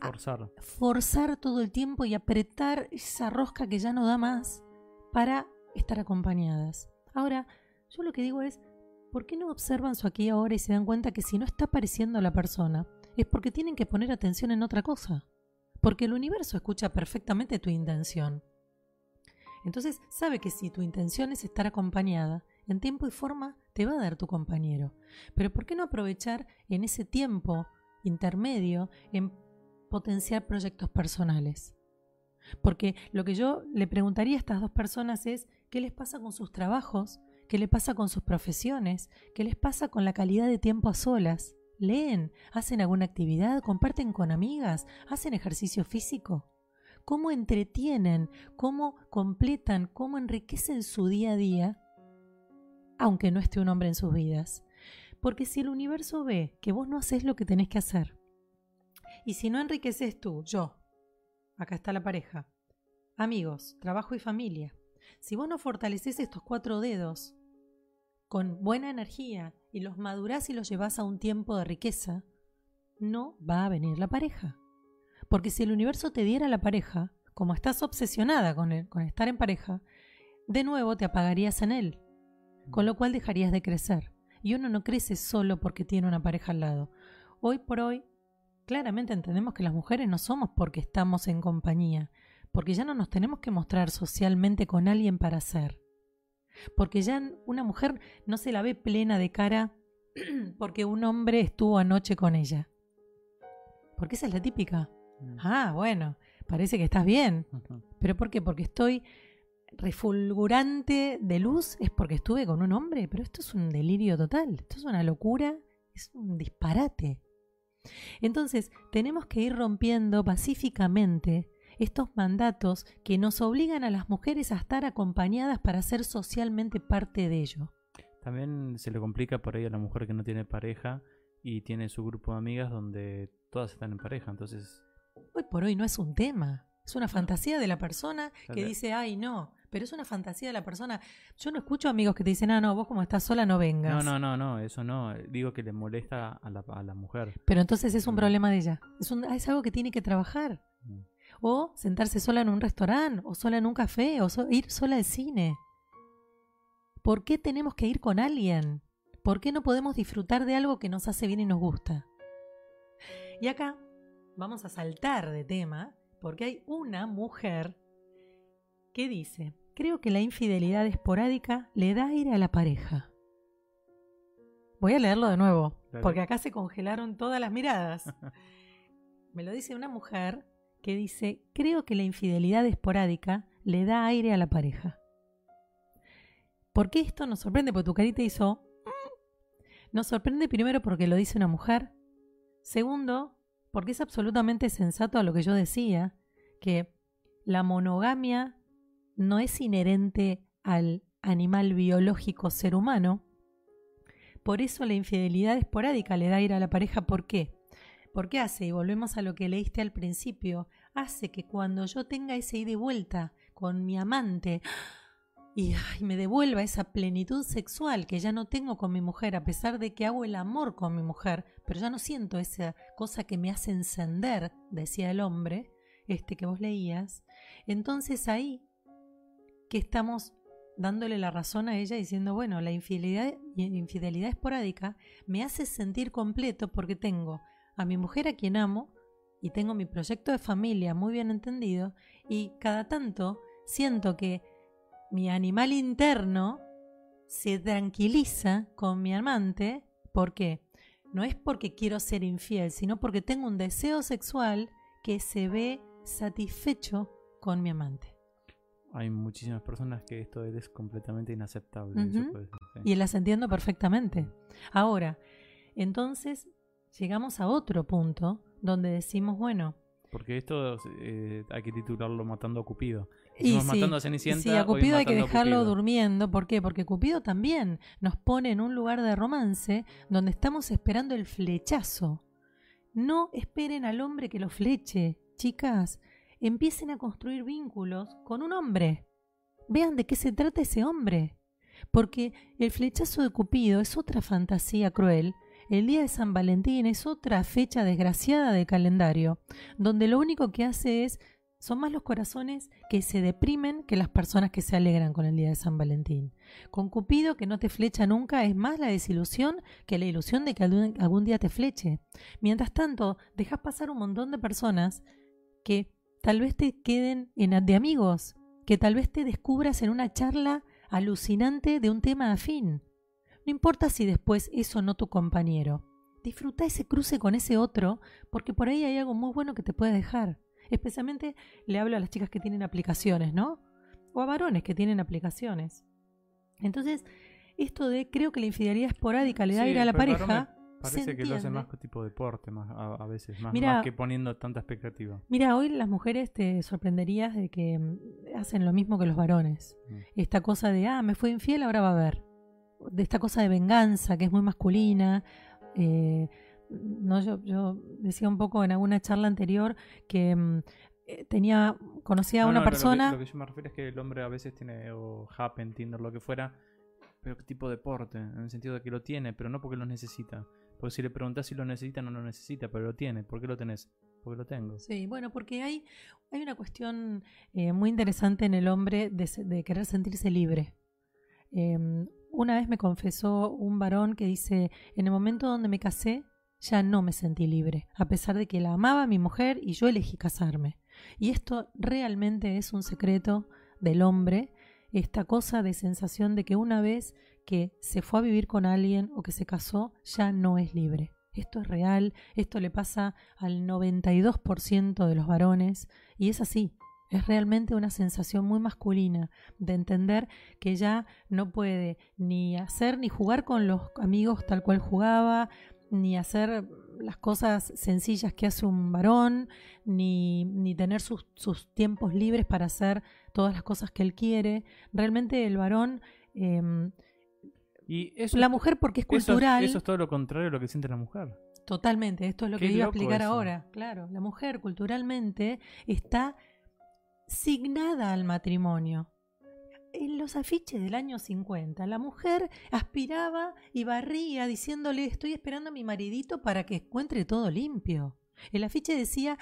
Forzar. forzar todo el tiempo y apretar esa rosca que ya no da más para estar acompañadas. Ahora, yo lo que digo es, ¿por qué no observan su aquí y ahora y se dan cuenta que si no está apareciendo la persona, es porque tienen que poner atención en otra cosa? Porque el universo escucha perfectamente tu intención. Entonces sabe que si tu intención es estar acompañada, en tiempo y forma te va a dar tu compañero. Pero ¿por qué no aprovechar en ese tiempo intermedio en potenciar proyectos personales? Porque lo que yo le preguntaría a estas dos personas es qué les pasa con sus trabajos, qué les pasa con sus profesiones, qué les pasa con la calidad de tiempo a solas. ¿Leen? ¿Hacen alguna actividad? ¿Comparten con amigas? ¿Hacen ejercicio físico? ¿Cómo entretienen? ¿Cómo completan? ¿Cómo enriquecen su día a día? Aunque no esté un hombre en sus vidas. Porque si el universo ve que vos no haces lo que tenés que hacer, y si no enriqueces tú, yo, acá está la pareja, amigos, trabajo y familia, si vos no fortaleces estos cuatro dedos con buena energía y los madurás y los llevas a un tiempo de riqueza, no va a venir la pareja. Porque si el universo te diera la pareja, como estás obsesionada con, con estar en pareja, de nuevo te apagarías en él, con lo cual dejarías de crecer. Y uno no crece solo porque tiene una pareja al lado. Hoy por hoy, claramente entendemos que las mujeres no somos porque estamos en compañía, porque ya no nos tenemos que mostrar socialmente con alguien para ser. Porque ya una mujer no se la ve plena de cara porque un hombre estuvo anoche con ella. Porque esa es la típica. Mm. Ah, bueno, parece que estás bien. ¿Pero por qué? Porque estoy refulgurante de luz, es porque estuve con un hombre. Pero esto es un delirio total, esto es una locura, es un disparate. Entonces, tenemos que ir rompiendo pacíficamente estos mandatos que nos obligan a las mujeres a estar acompañadas para ser socialmente parte de ello. También se le complica por ahí a la mujer que no tiene pareja y tiene su grupo de amigas donde todas están en pareja, entonces... Hoy por hoy no es un tema, es una fantasía de la persona que dice, ay, no, pero es una fantasía de la persona. Yo no escucho amigos que te dicen, ah, no, vos como estás sola no vengas. No, no, no, no, eso no. Digo que le molesta a la, a la mujer. Pero entonces es un Mm. problema de ella. Es, un- es algo que tiene que trabajar. Mm. O sentarse sola en un restaurante, o sola en un café, o so- ir sola al cine. ¿Por qué tenemos que ir con alguien? ¿Por qué no podemos disfrutar de algo que nos hace bien y nos gusta? Y acá vamos a saltar de tema porque hay una mujer que dice, creo que la infidelidad esporádica le da aire a la pareja. Voy a leerlo de nuevo, Dale. porque acá se congelaron todas las miradas. Me lo dice una mujer que dice, creo que la infidelidad esporádica le da aire a la pareja. ¿Por qué esto nos sorprende? Porque tu carita hizo... "Mm". Nos sorprende primero porque lo dice una mujer. Segundo, porque es absolutamente sensato a lo que yo decía, que la monogamia no es inherente al animal biológico ser humano. Por eso la infidelidad esporádica le da aire a la pareja. ¿Por qué? Porque hace, y volvemos a lo que leíste al principio, hace que cuando yo tenga ese ida y vuelta con mi amante y ay, me devuelva esa plenitud sexual que ya no tengo con mi mujer, a pesar de que hago el amor con mi mujer, pero ya no siento esa cosa que me hace encender, decía el hombre, este que vos leías, entonces ahí que estamos dándole la razón a ella diciendo, bueno, la infidelidad, infidelidad esporádica me hace sentir completo porque tengo a mi mujer a quien amo y tengo mi proyecto de familia muy bien entendido y cada tanto siento que mi animal interno se tranquiliza con mi amante. ¿Por qué? No es porque quiero ser infiel, sino porque tengo un deseo sexual que se ve satisfecho con mi amante. Hay muchísimas personas que esto es completamente inaceptable. eso Ujú. puede ser, sí. Y las entiendo perfectamente. Ahora, entonces llegamos a otro punto donde decimos, bueno, Porque esto eh, hay que titularlo Matando a Cupido. Y sí, matando a Cenicienta. Sí, a Cupido hay que dejarlo Cupido. durmiendo. ¿Por qué? Porque Cupido también nos pone en un lugar de romance donde estamos esperando el flechazo. No esperen al hombre que lo fleche, chicas. Empiecen a construir vínculos con un hombre. Vean de qué se trata ese hombre. Porque el flechazo de Cupido es otra fantasía cruel. El día de San Valentín es otra fecha desgraciada del calendario, donde lo único que hace es son más los corazones que se deprimen que las personas que se alegran con el día de San Valentín. Con Cupido que no te flecha nunca es más la desilusión que la ilusión de que algún, algún día te fleche. Mientras tanto, dejas pasar un montón de personas que tal vez te queden en, de amigos, que tal vez te descubras en una charla alucinante de un tema afín. No importa si después es o no tu compañero. Disfruta ese cruce con ese otro porque por ahí hay algo muy bueno que te puede dejar. Especialmente le hablo a las chicas que tienen aplicaciones, ¿no? O a varones que tienen aplicaciones. Entonces, esto de creo que la infidelidad esporádica le da Sí, aire a la pareja. Parece que lo hace entiende. más tipo deporte, más a, a veces, más, que poniendo tanta expectativa. Mira, hoy las mujeres te sorprenderías de que mm, hacen lo mismo que los varones. Mm. Esta cosa de, ah, me fue infiel, ahora va a ver. de esta cosa de venganza que es muy masculina. Eh, no, yo, yo decía un poco en alguna charla anterior que mm, eh, tenía, conocía a No, una no, persona. Lo que, lo que yo me refiero es que el hombre a veces tiene o Happen, Tinder, lo que fuera, pero qué tipo de porte, en el sentido de que lo tiene, pero no porque lo necesita. Porque si le preguntas si lo necesita, no lo necesita, pero lo tiene. ¿Por qué lo tenés? Porque lo tengo. Sí, bueno, porque hay, hay una cuestión eh, muy interesante en el hombre de, querer sentirse libre. Eh, una vez me confesó un varón que dice, en el momento donde me casé, ya no me sentí libre, a pesar de que la amaba mi mujer y yo elegí casarme. Y esto realmente es un secreto del hombre, esta cosa de sensación de que una vez que se fue a vivir con alguien o que se casó, ya no es libre. Esto es real, esto le pasa al 92% de los varones y es así. Es realmente una sensación muy masculina de entender que ya no puede ni hacer ni jugar con los amigos tal cual jugaba, ni hacer las cosas sencillas que hace un varón, ni, ni tener sus, sus tiempos libres para hacer todas las cosas que él quiere. Realmente el varón, eh, Y eso, la mujer porque es eso es- cultural. Eso, es todo lo contrario a lo que siente la mujer. Totalmente, esto es lo Qué que iba a explicar eso. ahora. Claro, la mujer culturalmente está signada al matrimonio. En los afiches del año 50, la mujer aspiraba y barría diciéndole estoy esperando a mi maridito para que encuentre todo limpio. El afiche decía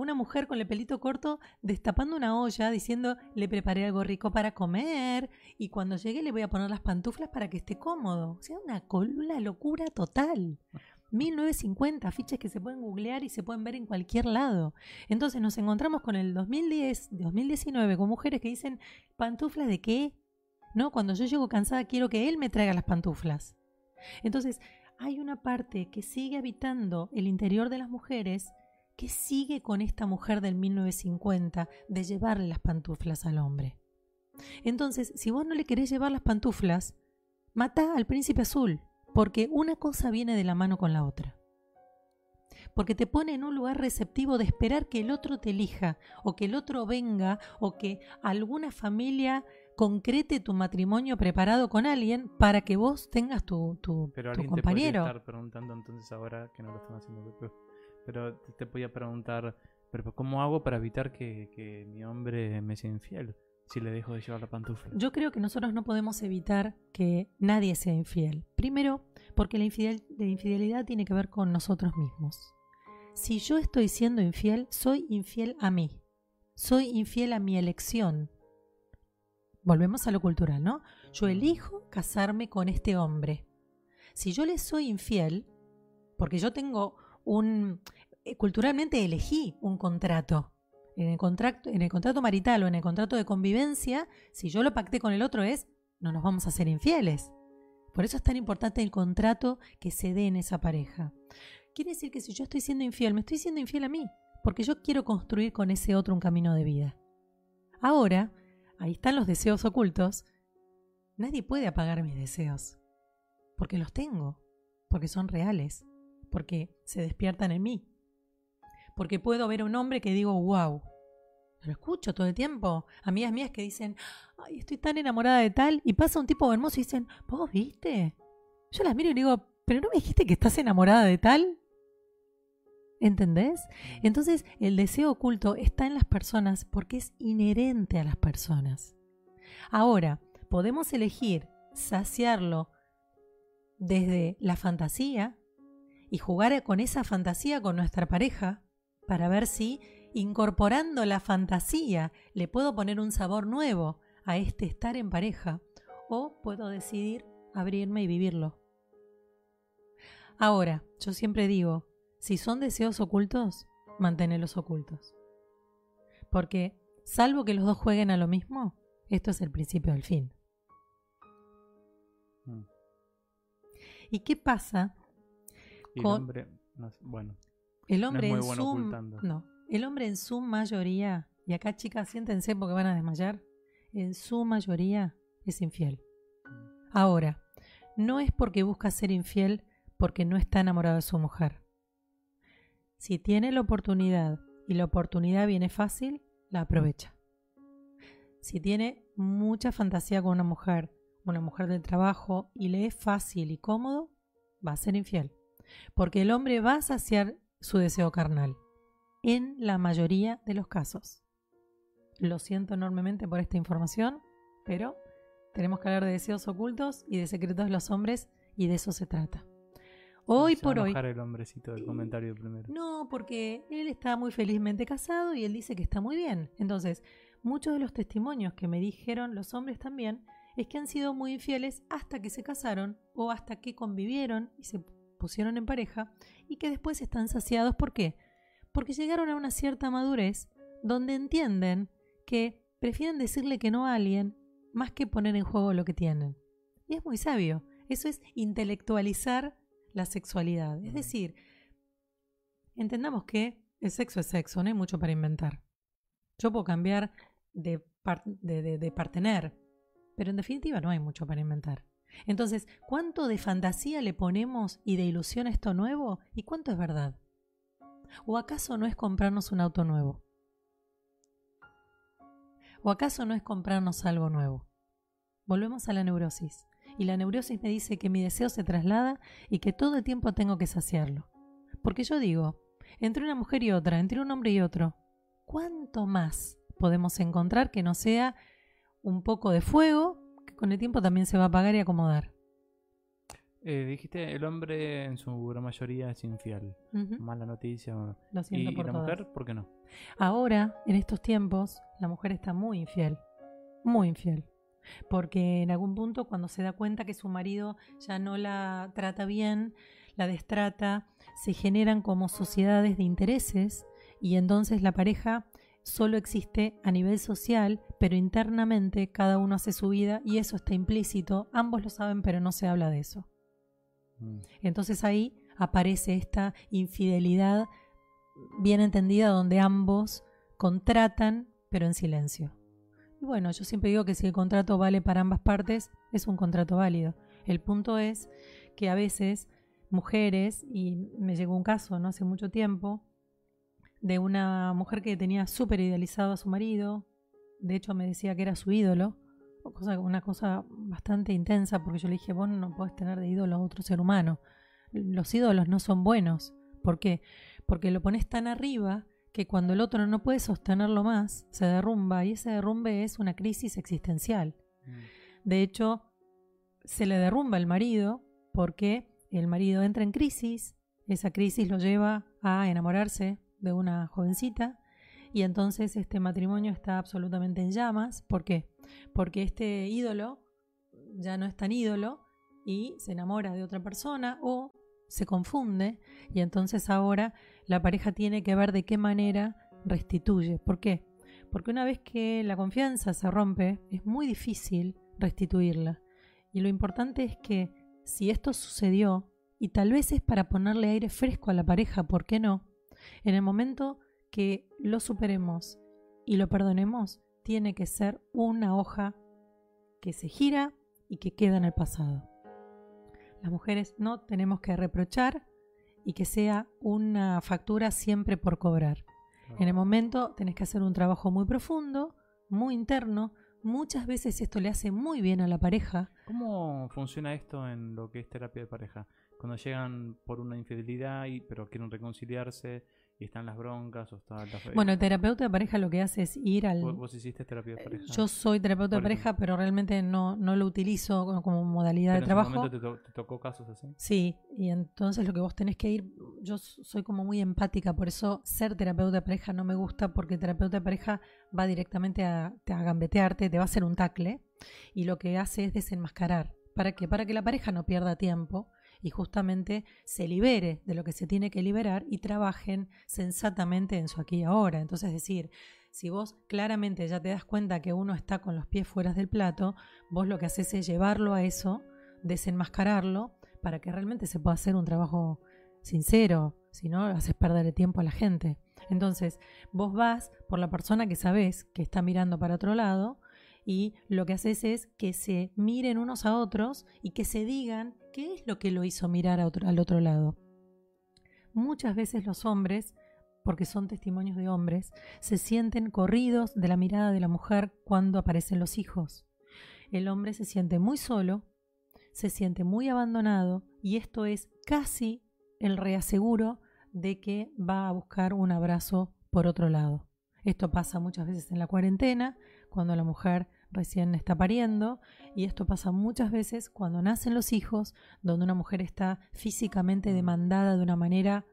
una mujer con el pelito corto destapando una olla diciendo le preparé algo rico para comer y cuando llegue le voy a poner las pantuflas para que esté cómodo. O sea, una, locura total. 1950, afiches que se pueden googlear y se pueden ver en cualquier lado. Entonces nos encontramos con el 2010, 2019, con mujeres que dicen, ¿pantuflas de qué? No, cuando yo llego cansada quiero que él me traiga las pantuflas. Entonces, hay una parte que sigue habitando el interior de las mujeres que sigue con esta mujer del 1950 de llevarle las pantuflas al hombre. Entonces, si vos no le querés llevar las pantuflas, mata al príncipe azul, porque una cosa viene de la mano con la otra. Porque te pone en un lugar receptivo de esperar que el otro te elija, o que el otro venga, o que alguna familia concrete tu matrimonio preparado con alguien para que vos tengas tu, tu, Pero tu alguien te compañero. estar preguntando entonces ahora que no lo están haciendo. Pero, te, te podía preguntar, pero ¿cómo hago para evitar que, que mi hombre me sea infiel si le dejo de llevar la pantufla? Yo creo que nosotros no podemos evitar que nadie sea infiel. Primero, porque la, infidel- la infidelidad tiene que ver con nosotros mismos. Si yo estoy siendo infiel, soy infiel a mí. Soy infiel a mi elección. Volvemos a lo cultural, ¿no? Yo elijo casarme con este hombre. Si yo le soy infiel, porque yo tengo eh, Culturalmente elegí un contrato. En el, contrato, en el contrato marital o en el contrato de convivencia, si yo lo pacté con el otro es, no nos vamos a ser infieles. Por eso es tan importante el contrato que se dé en esa pareja. Quiere decir que si yo estoy siendo infiel, me estoy siendo infiel a mí, porque yo quiero construir con ese otro un camino de vida. Ahora, ahí están los deseos ocultos. Nadie puede apagar mis deseos, porque los tengo, porque son reales, porque se despiertan en mí, porque puedo ver a un hombre que digo, wow, lo escucho todo el tiempo. Amigas mías que dicen, ay, estoy tan enamorada de tal, y pasa un tipo hermoso y dicen, ¿vos viste? Yo las miro y digo, ¿pero no me dijiste que estás enamorada de tal? ¿Entendés? Entonces, el deseo oculto está en las personas porque es inherente a las personas. Ahora, podemos elegir saciarlo desde la fantasía y jugar con esa fantasía con nuestra pareja para ver si incorporando la fantasía le puedo poner un sabor nuevo a este estar en pareja o puedo decidir abrirme y vivirlo. Ahora, yo siempre digo, si son deseos ocultos, manténelos ocultos. Porque, salvo que los dos jueguen a lo mismo, esto es el principio del fin. Mm. ¿Y qué pasa? Y el hombre, no bueno, El hombre muy en bueno su ocultando. no, el hombre en su mayoría, y acá chicas siéntense porque van a desmayar, en su mayoría es infiel. Ahora, no es porque busca ser infiel porque no está enamorado de su mujer. Si tiene la oportunidad y la oportunidad viene fácil, la aprovecha. Si tiene mucha fantasía con una mujer una mujer del trabajo y le es fácil y cómodo, va a ser infiel. Porque el hombre va a saciar su deseo carnal, en la mayoría de los casos. Lo siento enormemente por esta información, pero tenemos que hablar de deseos ocultos y de secretos de los hombres y de eso se trata. Hoy Se por hoy. el hombrecito del comentario primero. No, porque él está muy felizmente casado y él dice que está muy bien. Entonces, muchos de los testimonios que me dijeron los hombres también es que han sido muy infieles hasta que se casaron o hasta que convivieron y se pusieron en pareja y que después están saciados. ¿Por qué? Porque llegaron a una cierta madurez donde entienden que prefieren decirle que no a alguien más que poner en juego lo que tienen. Y es muy sabio. Eso es intelectualizar la sexualidad. Es decir, entendamos que el sexo es sexo, no hay mucho para inventar. Yo puedo cambiar de, par- de, de- de partener, pero en definitiva no hay mucho para inventar. Entonces, ¿cuánto de fantasía le ponemos y de ilusión a esto nuevo? ¿Y cuánto es verdad? ¿O acaso no es comprarnos un auto nuevo? ¿O acaso no es comprarnos algo nuevo? Volvemos a la neurosis. Y la neurosis me dice que mi deseo se traslada y que todo el tiempo tengo que saciarlo. Porque yo digo, entre una mujer y otra, entre un hombre y otro, ¿cuánto más podemos encontrar que no sea un poco de fuego con el tiempo también se va a apagar y acomodar? Eh, dijiste, el hombre en su gran mayoría es infiel. Mala noticia. Lo ¿Y, siento y por la todas. mujer? ¿Por qué no? Ahora, en estos tiempos, la mujer está muy infiel, muy infiel. Porque en algún punto, cuando se da cuenta que su marido ya no la trata bien, la destrata, se generan como sociedades de intereses y entonces la pareja solo existe a nivel social, pero internamente cada uno hace su vida y eso está implícito. Ambos lo saben, pero no se habla de eso. Mm. Entonces ahí aparece esta infidelidad bien entendida donde ambos contratan pero en silencio. Y bueno, yo siempre digo que si el contrato vale para ambas partes, es un contrato válido. El punto es que a veces mujeres, y me llegó un caso no hace mucho tiempo, de una mujer que tenía súper idealizado a su marido, de hecho me decía que era su ídolo, cosa- una cosa bastante intensa porque yo le dije, vos no podés tener de ídolo a otro ser humano. Los ídolos no son buenos. ¿Por qué? Porque lo pones tan arriba que cuando el otro no puede sostenerlo más, se derrumba y ese derrumbe es una crisis existencial. Mm. De hecho, se le derrumba el marido porque el marido entra en crisis, esa crisis lo lleva a enamorarse de una jovencita y entonces este matrimonio está absolutamente en llamas. ¿Por qué? Porque este ídolo ya no es tan ídolo y se enamora de otra persona o se confunde y entonces ahora la pareja tiene que ver de qué manera restituye. ¿Por qué? Porque una vez que la confianza se rompe, es muy difícil restituirla. Y lo importante es que si esto sucedió, y tal vez es para ponerle aire fresco a la pareja, ¿por qué no? En el momento que lo superemos y lo perdonemos, tiene que ser una hoja que se gira y que queda en el pasado. Las mujeres no tenemos que reprochar y que sea una factura siempre por cobrar. En el momento tenés que hacer un trabajo muy profundo, muy interno. Muchas veces esto le hace muy bien a la pareja. ¿Cómo funciona esto en lo que es terapia de pareja? Cuando llegan por una infidelidad y pero quieren reconciliarse y están las broncas o está la Bueno, el terapeuta de pareja lo que hace es ir al... ¿Vos, vos hiciste terapia de pareja? Yo soy terapeuta de pareja, pero realmente no, no lo utilizo como- como modalidad Pero de en trabajo. momento te, to- te tocó casos así. Sí, y entonces lo que vos tenés que ir, yo soy como muy empática, por eso ser terapeuta de pareja no me gusta porque terapeuta de pareja va directamente a, a gambetearte, te va a hacer un tacle y lo que hace es desenmascarar. ¿Para qué? Para que la pareja no pierda tiempo y justamente se libere de lo que se tiene que liberar y trabajen sensatamente en su aquí y ahora. Entonces, es decir, si vos claramente ya te das cuenta que uno está con los pies fuera del plato, vos lo que haces es llevarlo a eso, desenmascararlo, para que realmente se pueda hacer un trabajo sincero, si no, haces perder el tiempo a la gente. Entonces, vos vas por la persona que sabés que está mirando para otro lado y lo que haces es que se miren unos a otros y que se digan qué es lo que lo hizo mirar al otro lado. Muchas veces los hombres, porque son testimonios de hombres, se sienten corridos de la mirada de la mujer cuando aparecen los hijos. el hombre se siente muy solo, se siente muy abandonado y esto es casi el reaseguro de que va a buscar un abrazo por otro lado. Esto pasa muchas veces en la cuarentena, cuando la mujer recién está pariendo, y esto pasa muchas veces cuando nacen los hijos, donde una mujer está físicamente demandada de una manera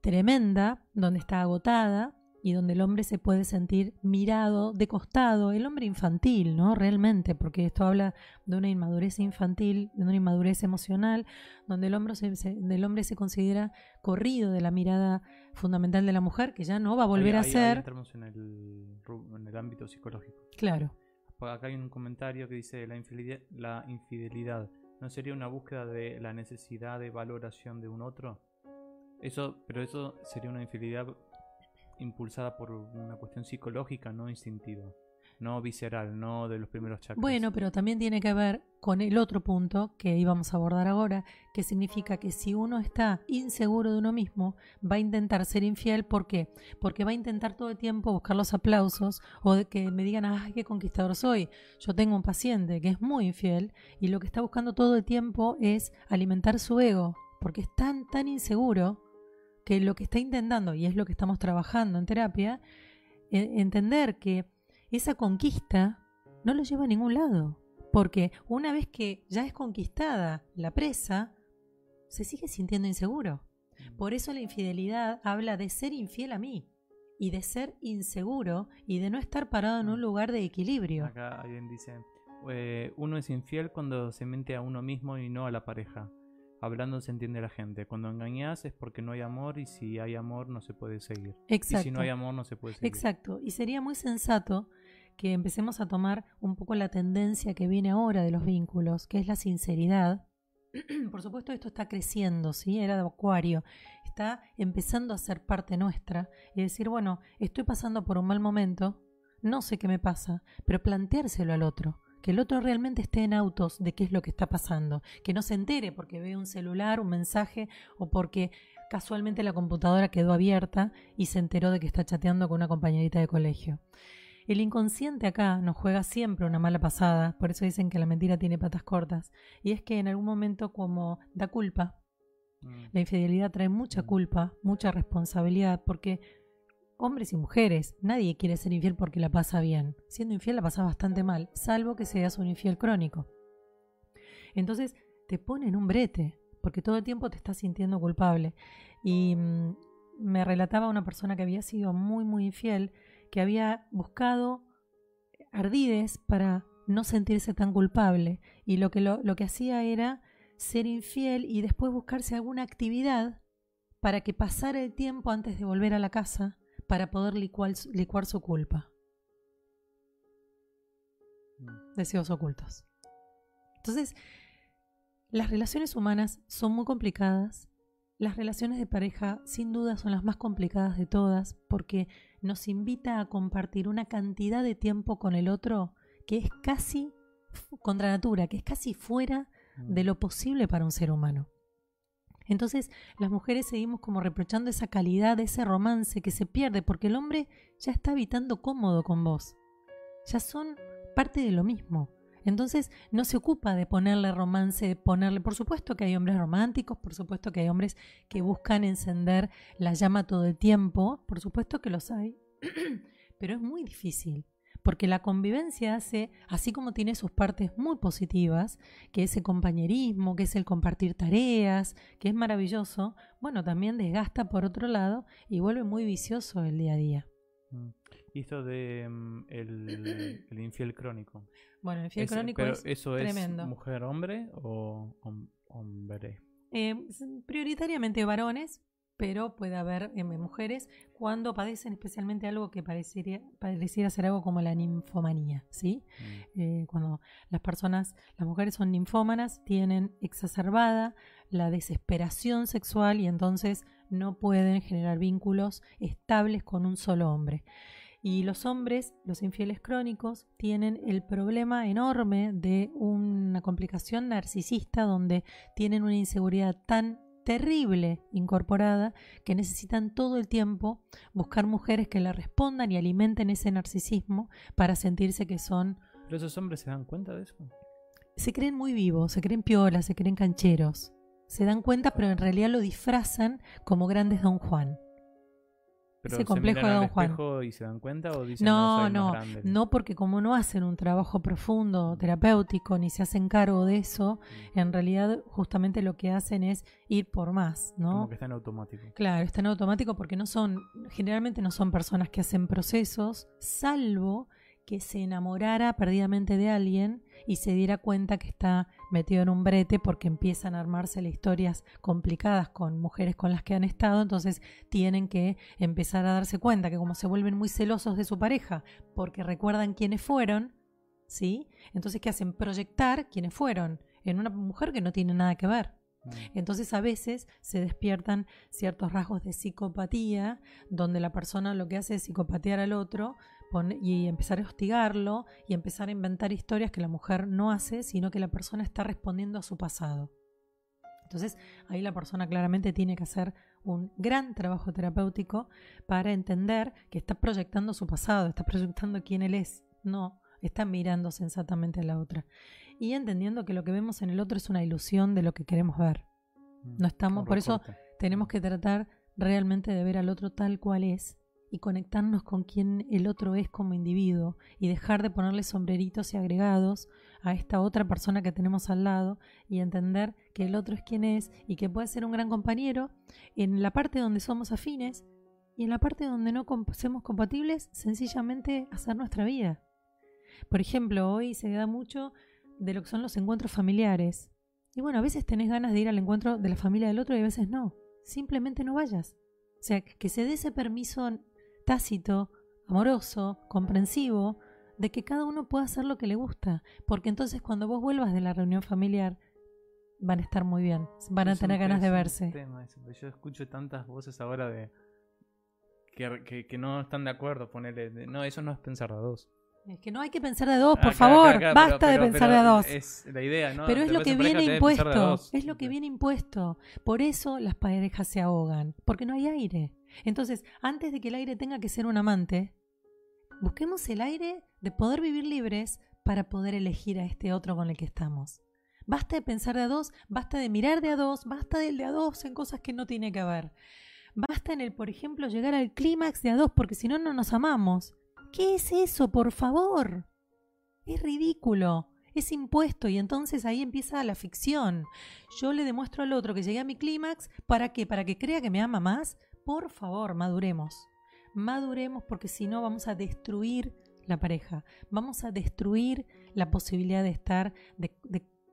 tremenda, donde está agotada y donde el hombre se puede sentir mirado de costado, el hombre infantil, ¿no? Realmente, porque esto habla de una inmadurez infantil, de una inmadurez emocional, donde el hombre se, el hombre se considera corrido de la mirada fundamental de la mujer, que ya no va a volver a ser. entramos en el, en el ámbito psicológico. Claro. Acá hay un comentario que dice la infidelidad, la infidelidad no sería una búsqueda de la necesidad de valoración de un otro. Eso, pero eso sería una infidelidad impulsada por una cuestión psicológica, no instintiva, no visceral, no de los primeros chakras. Bueno, pero también tiene que ver con el otro punto que íbamos a abordar ahora, que significa que si uno está inseguro de uno mismo, va a intentar ser infiel, ¿por qué? Porque va a intentar todo el tiempo buscar los aplausos o de que me digan, ¡ay, qué conquistador soy! Yo tengo un paciente que es muy infiel y lo que está buscando todo el tiempo es alimentar su ego, porque es tan, tan inseguro que lo que está intentando, y es lo que estamos trabajando en terapia, e, entender que esa conquista no lo lleva a ningún lado. Porque una vez que ya es conquistada la presa, se sigue sintiendo inseguro. Por eso la infidelidad habla de ser infiel a mí y de ser inseguro y de no estar parado en un lugar de equilibrio. Acá alguien dice, eh, uno es infiel cuando se mente a uno mismo y no a la pareja. Hablando se entiende la gente. Cuando engañas es porque no hay amor y si hay amor no se puede seguir. Exacto. Y si no hay amor no se puede seguir. Exacto. Y sería muy sensato que empecemos a tomar un poco la tendencia que viene ahora de los vínculos, que es la sinceridad. Por supuesto, esto está creciendo, ¿sí? Era de acuario. Está empezando a ser parte nuestra y decir, bueno, estoy pasando por un mal momento, no sé qué me pasa, pero planteárselo al otro que el otro realmente esté en autos de qué es lo que está pasando, que no se entere porque ve un celular, un mensaje o porque casualmente la computadora quedó abierta y se enteró de que está chateando con una compañerita de colegio. El inconsciente acá nos juega siempre una mala pasada, por eso dicen que la mentira tiene patas cortas, y es que en algún momento como da culpa, mm. la infidelidad trae mucha culpa, mucha responsabilidad, porque hombres y mujeres. Nadie quiere ser infiel porque la pasa bien. Siendo infiel la pasa bastante mal, salvo que seas un infiel crónico. Entonces te pone en un brete, porque todo el tiempo te estás sintiendo culpable. Y mm, me relataba una persona que había sido muy, muy infiel, que había buscado ardides para no sentirse tan culpable. Y lo que, lo, lo que hacía era ser infiel y después buscarse alguna actividad para que pasara el tiempo antes de volver a la casa para poder licuar, su culpa. Mm. Deseos ocultos. Entonces, las relaciones humanas son muy complicadas. Las relaciones de pareja sin duda son las más complicadas de todas porque nos invita a compartir una cantidad de tiempo con el otro que es casi contra natura, que es casi fuera de mm. lo posible para un ser humano. Entonces las mujeres seguimos como reprochando esa calidad, ese romance que se pierde porque el hombre ya está habitando cómodo con vos. Ya son parte de lo mismo. Entonces no se ocupa de ponerle romance, de ponerle, por supuesto que hay hombres románticos, por supuesto que hay hombres que buscan encender la llama todo el tiempo, por supuesto que los hay, pero es muy difícil porque la convivencia hace, así como tiene sus partes muy positivas, que es el compañerismo, que es el compartir tareas, que es maravilloso, bueno, también desgasta por otro lado y vuelve muy vicioso el día a día. Mm. Y esto de mm, el, infiel crónico. Bueno, el infiel crónico pero eso es mujer-hombre o hombre? Eh, prioritariamente varones, pero puede haber eh, mujeres cuando padecen especialmente algo que pareciera, pareciera ser algo como la ninfomanía, ¿sí? Mm. Eh, cuando las personas, las mujeres son ninfómanas, tienen exacerbada la desesperación sexual y entonces no pueden generar vínculos estables con un solo hombre. Y los hombres, los infieles crónicos, tienen el problema enorme de una complicación narcisista donde tienen una inseguridad tan terrible incorporada que necesitan todo el tiempo buscar mujeres que le respondan y alimenten ese narcisismo para sentirse que son ¿Pero esos hombres se dan cuenta de eso? Se creen muy vivos, se creen piolas, se creen cancheros. Se dan cuenta, pero en realidad lo disfrazan como grandes Don Juan. ¿Pero Ese se complejo miran de al Don Juan. y se dan cuenta o dicen No, soy no, grande"? no porque como no hacen un trabajo profundo, terapéutico, ni se hacen cargo de eso, en realidad justamente lo que hacen es ir por más, ¿no? Como que está en automático. Claro, está en automático porque no son, generalmente no son personas que hacen procesos, salvo que se enamorara perdidamente de alguien y se diera cuenta que está metido en un brete porque empiezan a armarse historias complicadas con mujeres con las que han estado, entonces tienen que empezar a darse cuenta que como se vuelven muy celosos de su pareja porque recuerdan quiénes fueron, ¿sí? Entonces, ¿qué hacen? Proyectar quiénes fueron en una mujer que no tiene nada que ver. Mm. Entonces a veces se despiertan ciertos rasgos de psicopatía, donde la persona lo que hace es psicopatear al otro y empezar a hostigarlo y empezar a inventar historias que la mujer no hace, sino que la persona está respondiendo a su pasado. Entonces ahí la persona claramente tiene que hacer un gran trabajo terapéutico para entender que está proyectando su pasado, está proyectando quién él es, no, está mirando sensatamente a la otra y entendiendo que lo que vemos en el otro es una ilusión de lo que queremos ver. Mm. No estamos, por eso tenemos que tratar realmente de ver al otro tal cual es y conectarnos con quien el otro es como individuo y dejar de ponerle sombreritos y agregados a esta otra persona que tenemos al lado y entender que el otro es quien es y que puede ser un gran compañero en la parte donde somos afines y en la parte donde no somos compatibles, sencillamente hacer nuestra vida. Por ejemplo, hoy se da mucho de lo que son los encuentros familiares. Y bueno, a veces tenés ganas de ir al encuentro de la familia del otro y a veces no. Simplemente no vayas. O sea, que se dé ese permiso tácito, amoroso, comprensivo, de que cada uno pueda hacer lo que le gusta. Porque entonces cuando vos vuelvas de la reunión familiar, van a estar muy bien. Van a Es un- tener ganas de verse. tema Yo escucho tantas voces ahora de que, que, que no están de acuerdo, ponerle, de- no, eso no es pensar a dos. Es que no hay que pensar de dos, por Acá, favor. acá, acá, Basta pero- de pensar de dos. Es la idea, ¿no? Pero es lo que viene de impuesto, es lo que viene impuesto. Por eso las parejas se ahogan, porque no hay aire. Entonces, antes de que el aire tenga que ser un amante, busquemos el aire de poder vivir libres para poder elegir a este otro con el que estamos. Basta de pensar de a dos, basta de mirar de a dos, basta del de a dos en cosas que no tiene que ver. Basta en el, por ejemplo, llegar al clímax de a dos, porque si no, no nos amamos. ¿Qué es eso, por favor? Es ridículo, es impuesto y entonces ahí empieza la ficción. Yo le demuestro al otro que llegué a mi clímax, ¿para qué? ¿Para que crea que me ama más? Por favor, maduremos. Maduremos porque si no vamos a destruir la pareja, vamos a destruir la posibilidad de estar, de,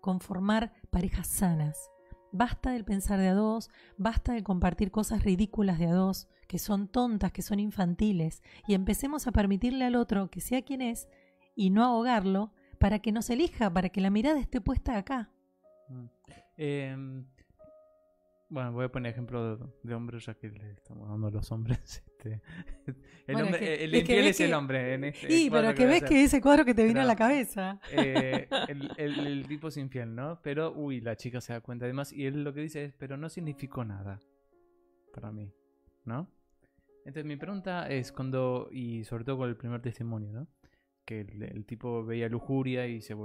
conformar parejas sanas. Basta del pensar de a dos, basta de compartir cosas ridículas de a dos, que son tontas, que son infantiles, y empecemos a permitirle al otro que sea quien es y no ahogarlo para que nos elija, para que la mirada esté puesta acá. Eh, bueno, voy a poner ejemplo de, de hombres ya que le estamos dando a los hombres. Este, el Bueno, hombre- es que- el es que infiel es el hombre. En este Y, pero que ves que ese cuadro que te vino a la cabeza. Eh, el, el- el tipo es infiel, ¿no? Pero, uy, la chica se da cuenta además y él lo que dice es, pero no significó nada para mí, ¿no? Entonces mi pregunta es cuando, y sobre todo con el primer testimonio, ¿no? Que el, el tipo veía lujuria y se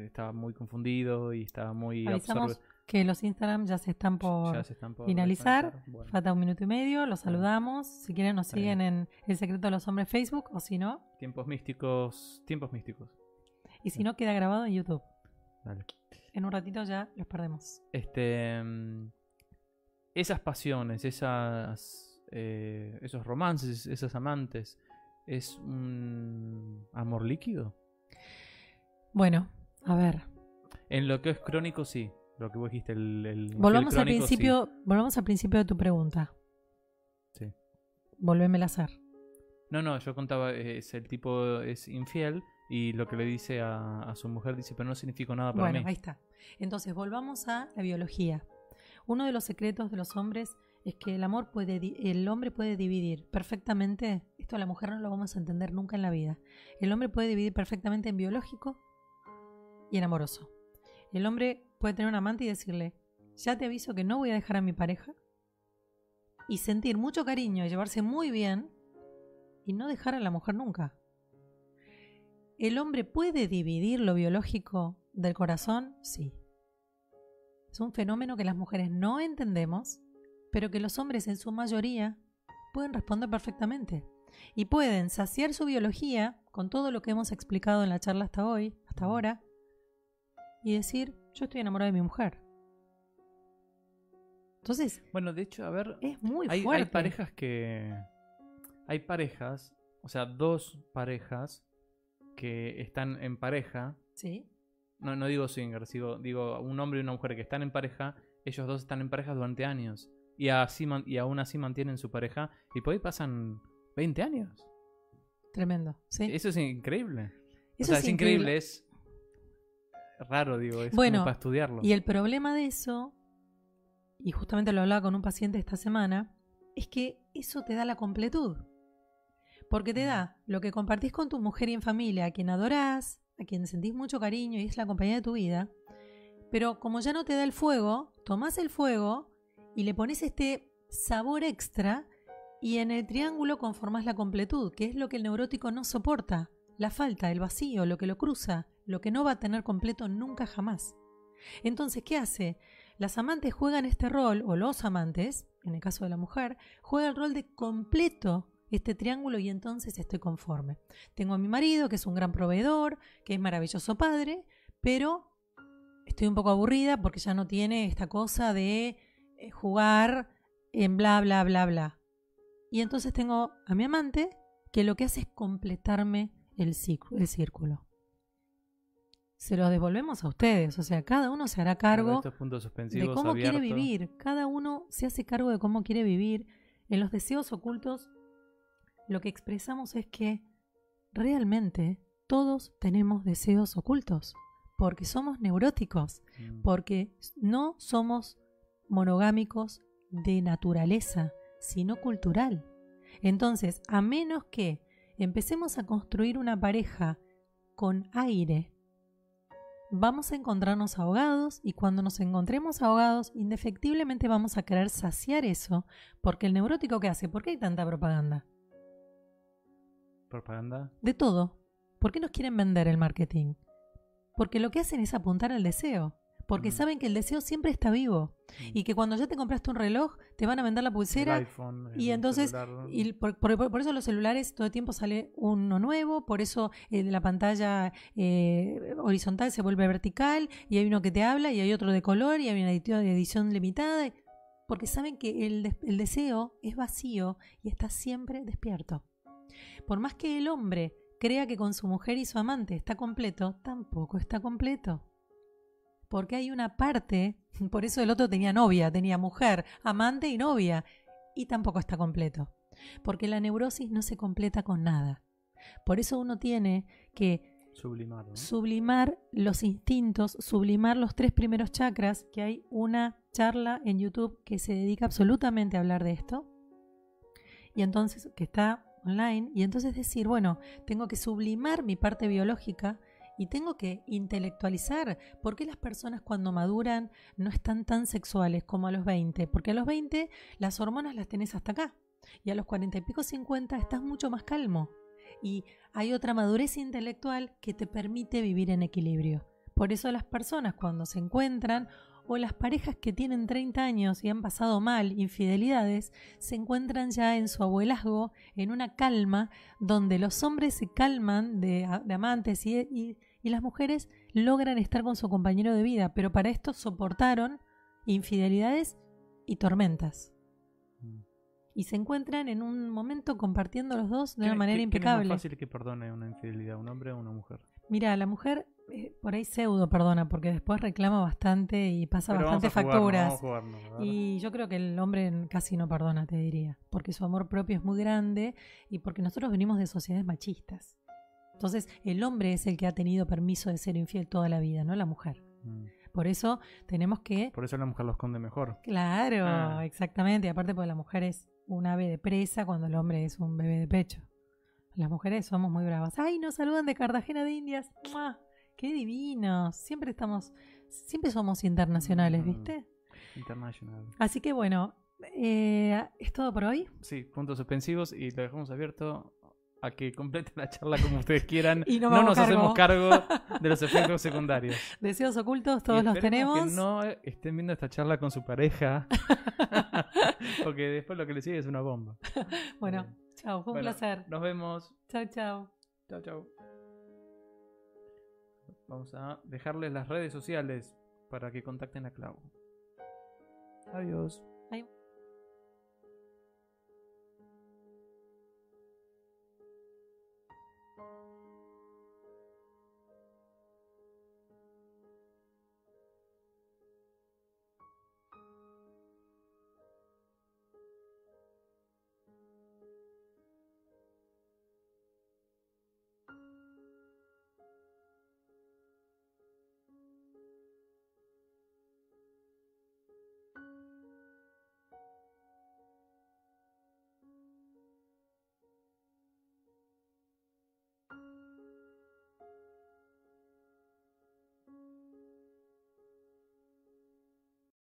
estaba muy confundido y estaba muy absorbe- que los Instagram ya se están por ya se están por finalizar. Bueno. Falta un minuto y medio, los saludamos. Si quieren nos siguen en El Secreto de los Hombres Facebook o si no, Tiempos místicos, tiempos místicos. y si no queda grabado en YouTube. Dale. En un ratito ya los perdemos. Este, mm, esas pasiones, esas, eh, esos romances, esas amantes, ¿es un amor líquido? Bueno, a ver, En lo que es crónico, sí. Lo que vos dijiste, el, volvamos al crónico, principio, volvamos al principio de tu pregunta. Sí. Volvémela a hacer. No, no, yo contaba, es el tipo es infiel y lo que le dice a, a su mujer dice, pero no significó nada para Bueno, mí. ahí está. Entonces, volvamos a la biología. Uno de los secretos de los hombres es que el amor puede, el hombre puede dividir perfectamente, esto a la mujer no lo vamos a entender nunca en la vida. El hombre puede dividir perfectamente en biológico y en amoroso. El hombre puede tener un amante y decirle, ya te aviso que no voy a dejar a mi pareja, y sentir mucho cariño y llevarse muy bien, y no dejar a la mujer nunca. ¿El hombre puede dividir lo biológico del corazón? Sí. Es un fenómeno que las mujeres no entendemos, pero que los hombres en su mayoría pueden responder perfectamente. Y pueden saciar su biología con todo lo que hemos explicado en la charla hasta hoy, hasta ahora, y decir, yo estoy enamorado de mi mujer. Entonces, Bueno, de hecho, a ver, es muy hay, hay fuerte. parejas que... Hay parejas, o sea, dos parejas que están en pareja. Sí, No, no digo swingers, digo, digo un hombre y una mujer que están en pareja. Ellos dos están en pareja durante años. Y, así y aún así mantienen su pareja. Y por ahí pasan 20 años. tremendo. Sí. Eso es increíble. Eso o sea, es es increíble, es raro, digo, es Bueno, como para estudiarlo. Y el problema de eso, y justamente lo hablaba con un paciente esta semana, es que eso te da la completud. Porque te da lo que compartís con tu mujer y en familia, a quien adorás, a quien sentís mucho cariño y es la compañía de tu vida. Pero como ya no te da el fuego, tomás el fuego y le pones este sabor extra y en el triángulo conformás la completud, que es lo que el neurótico no soporta, la falta, el vacío, lo que lo cruza, lo que no va a tener completo nunca jamás. Entonces, ¿qué hace? Las amantes juegan este rol, o los amantes, en el caso de la mujer, juega el rol de completo este triángulo y entonces estoy conforme. Tengo a mi marido, que es un gran proveedor, que es maravilloso padre, pero estoy un poco aburrida porque ya no tiene esta cosa de eh, jugar en bla, bla, bla, bla. Y entonces tengo a mi amante que lo que hace es completarme el, círculo. Se lo devolvemos a ustedes, o sea, cada uno se hará cargo de cómo quiere vivir. Cada uno se hace cargo de cómo quiere vivir. En los deseos ocultos, lo que expresamos es que realmente todos tenemos deseos ocultos, porque somos neuróticos, Mm. porque no somos monogámicos de naturaleza, sino cultural. Entonces, a menos que empecemos a construir una pareja con aire, vamos a encontrarnos ahogados y cuando nos encontremos ahogados, indefectiblemente vamos a querer saciar eso, porque el neurótico que hace, ¿por qué hay tanta propaganda? Propaganda. De todo. ¿Por qué nos quieren vender el marketing? Porque lo que hacen es apuntar al deseo. Porque Mm. saben que el deseo siempre está vivo. Mm. Y que cuando ya te compraste un reloj, te van a vender la El pulsera. iPhone, y el entonces- celular. Y por, por- por eso los celulares todo el tiempo sale uno nuevo, por eso eh, la pantalla eh, horizontal se vuelve vertical, y hay uno que te habla, y hay otro de color, y hay una edición, edición limitada, porque saben que el, el deseo es vacío y está siempre despierto. Por más que el hombre crea que con su mujer y su amante está completo, tampoco está completo. Porque hay una parte, por eso el otro tenía novia, tenía mujer, amante y novia, y tampoco está completo. Porque la neurosis no se completa con nada. Por eso uno tiene que Sublimar, ¿no? sublimar los instintos, sublimar los tres primeros chakras, que hay una charla en YouTube que se dedica absolutamente a hablar de esto. Y entonces, que está online, y entonces decir, bueno, tengo que sublimar mi parte biológica y tengo que intelectualizar por qué las personas cuando maduran no están tan sexuales como a los 20, porque a los 20 las hormonas las tenés hasta acá y a los 40 y pico 50 estás mucho más calmo y hay otra madurez intelectual que te permite vivir en equilibrio. Por eso las personas cuando se encuentran o las parejas que tienen 30 años y han pasado mal infidelidades, se encuentran ya en su abuelazgo, en una calma, donde los hombres se calman de, de amantes y, y- y las mujeres logran estar con su compañero de vida, pero para esto soportaron infidelidades y tormentas. Mm. Y se encuentran en un momento compartiendo los dos de ¿Quién- una manera impecable. Es más fácil que perdone una infidelidad, un hombre o una mujer? Mira, la mujer eh, por ahí pseudo perdona, porque después reclama bastante y pasa Pero vamos jugarnos, facturas. vamos a jugarnos, a ver. Y yo creo que el hombre casi no perdona, te diría, porque su amor propio es muy grande y porque nosotros venimos de sociedades machistas. Entonces, el hombre es el que ha tenido permiso de ser infiel toda la vida, no la mujer. Mm. Por eso tenemos que... Por eso la mujer lo esconde mejor. Claro, Ah. exactamente. Y aparte porque la mujer es un ave de presa cuando el hombre es un bebé de pecho. Las mujeres somos muy bravas. ¡Ay, nos saludan de Cartagena de Indias! ¡Mua! ¡Qué divinos! Siempre estamos, siempre somos internacionales, Mm. ¿viste? International. Así que bueno, eh, ¿es todo por hoy? Sí, puntos suspensivos y lo dejamos abierto a que completen la charla como ustedes quieran. Y no nos hacemos cargo. de los efectos secundarios. Deseos ocultos, todos los tenemos. Que no estén viendo esta charla con su pareja. Porque después lo que le sigue es una bomba. Bueno, chao, fue un Bueno, placer. Nos vemos. Chao, chao. Chao, chao. Vamos a dejarles las redes sociales para que contacten a Clau. Adiós.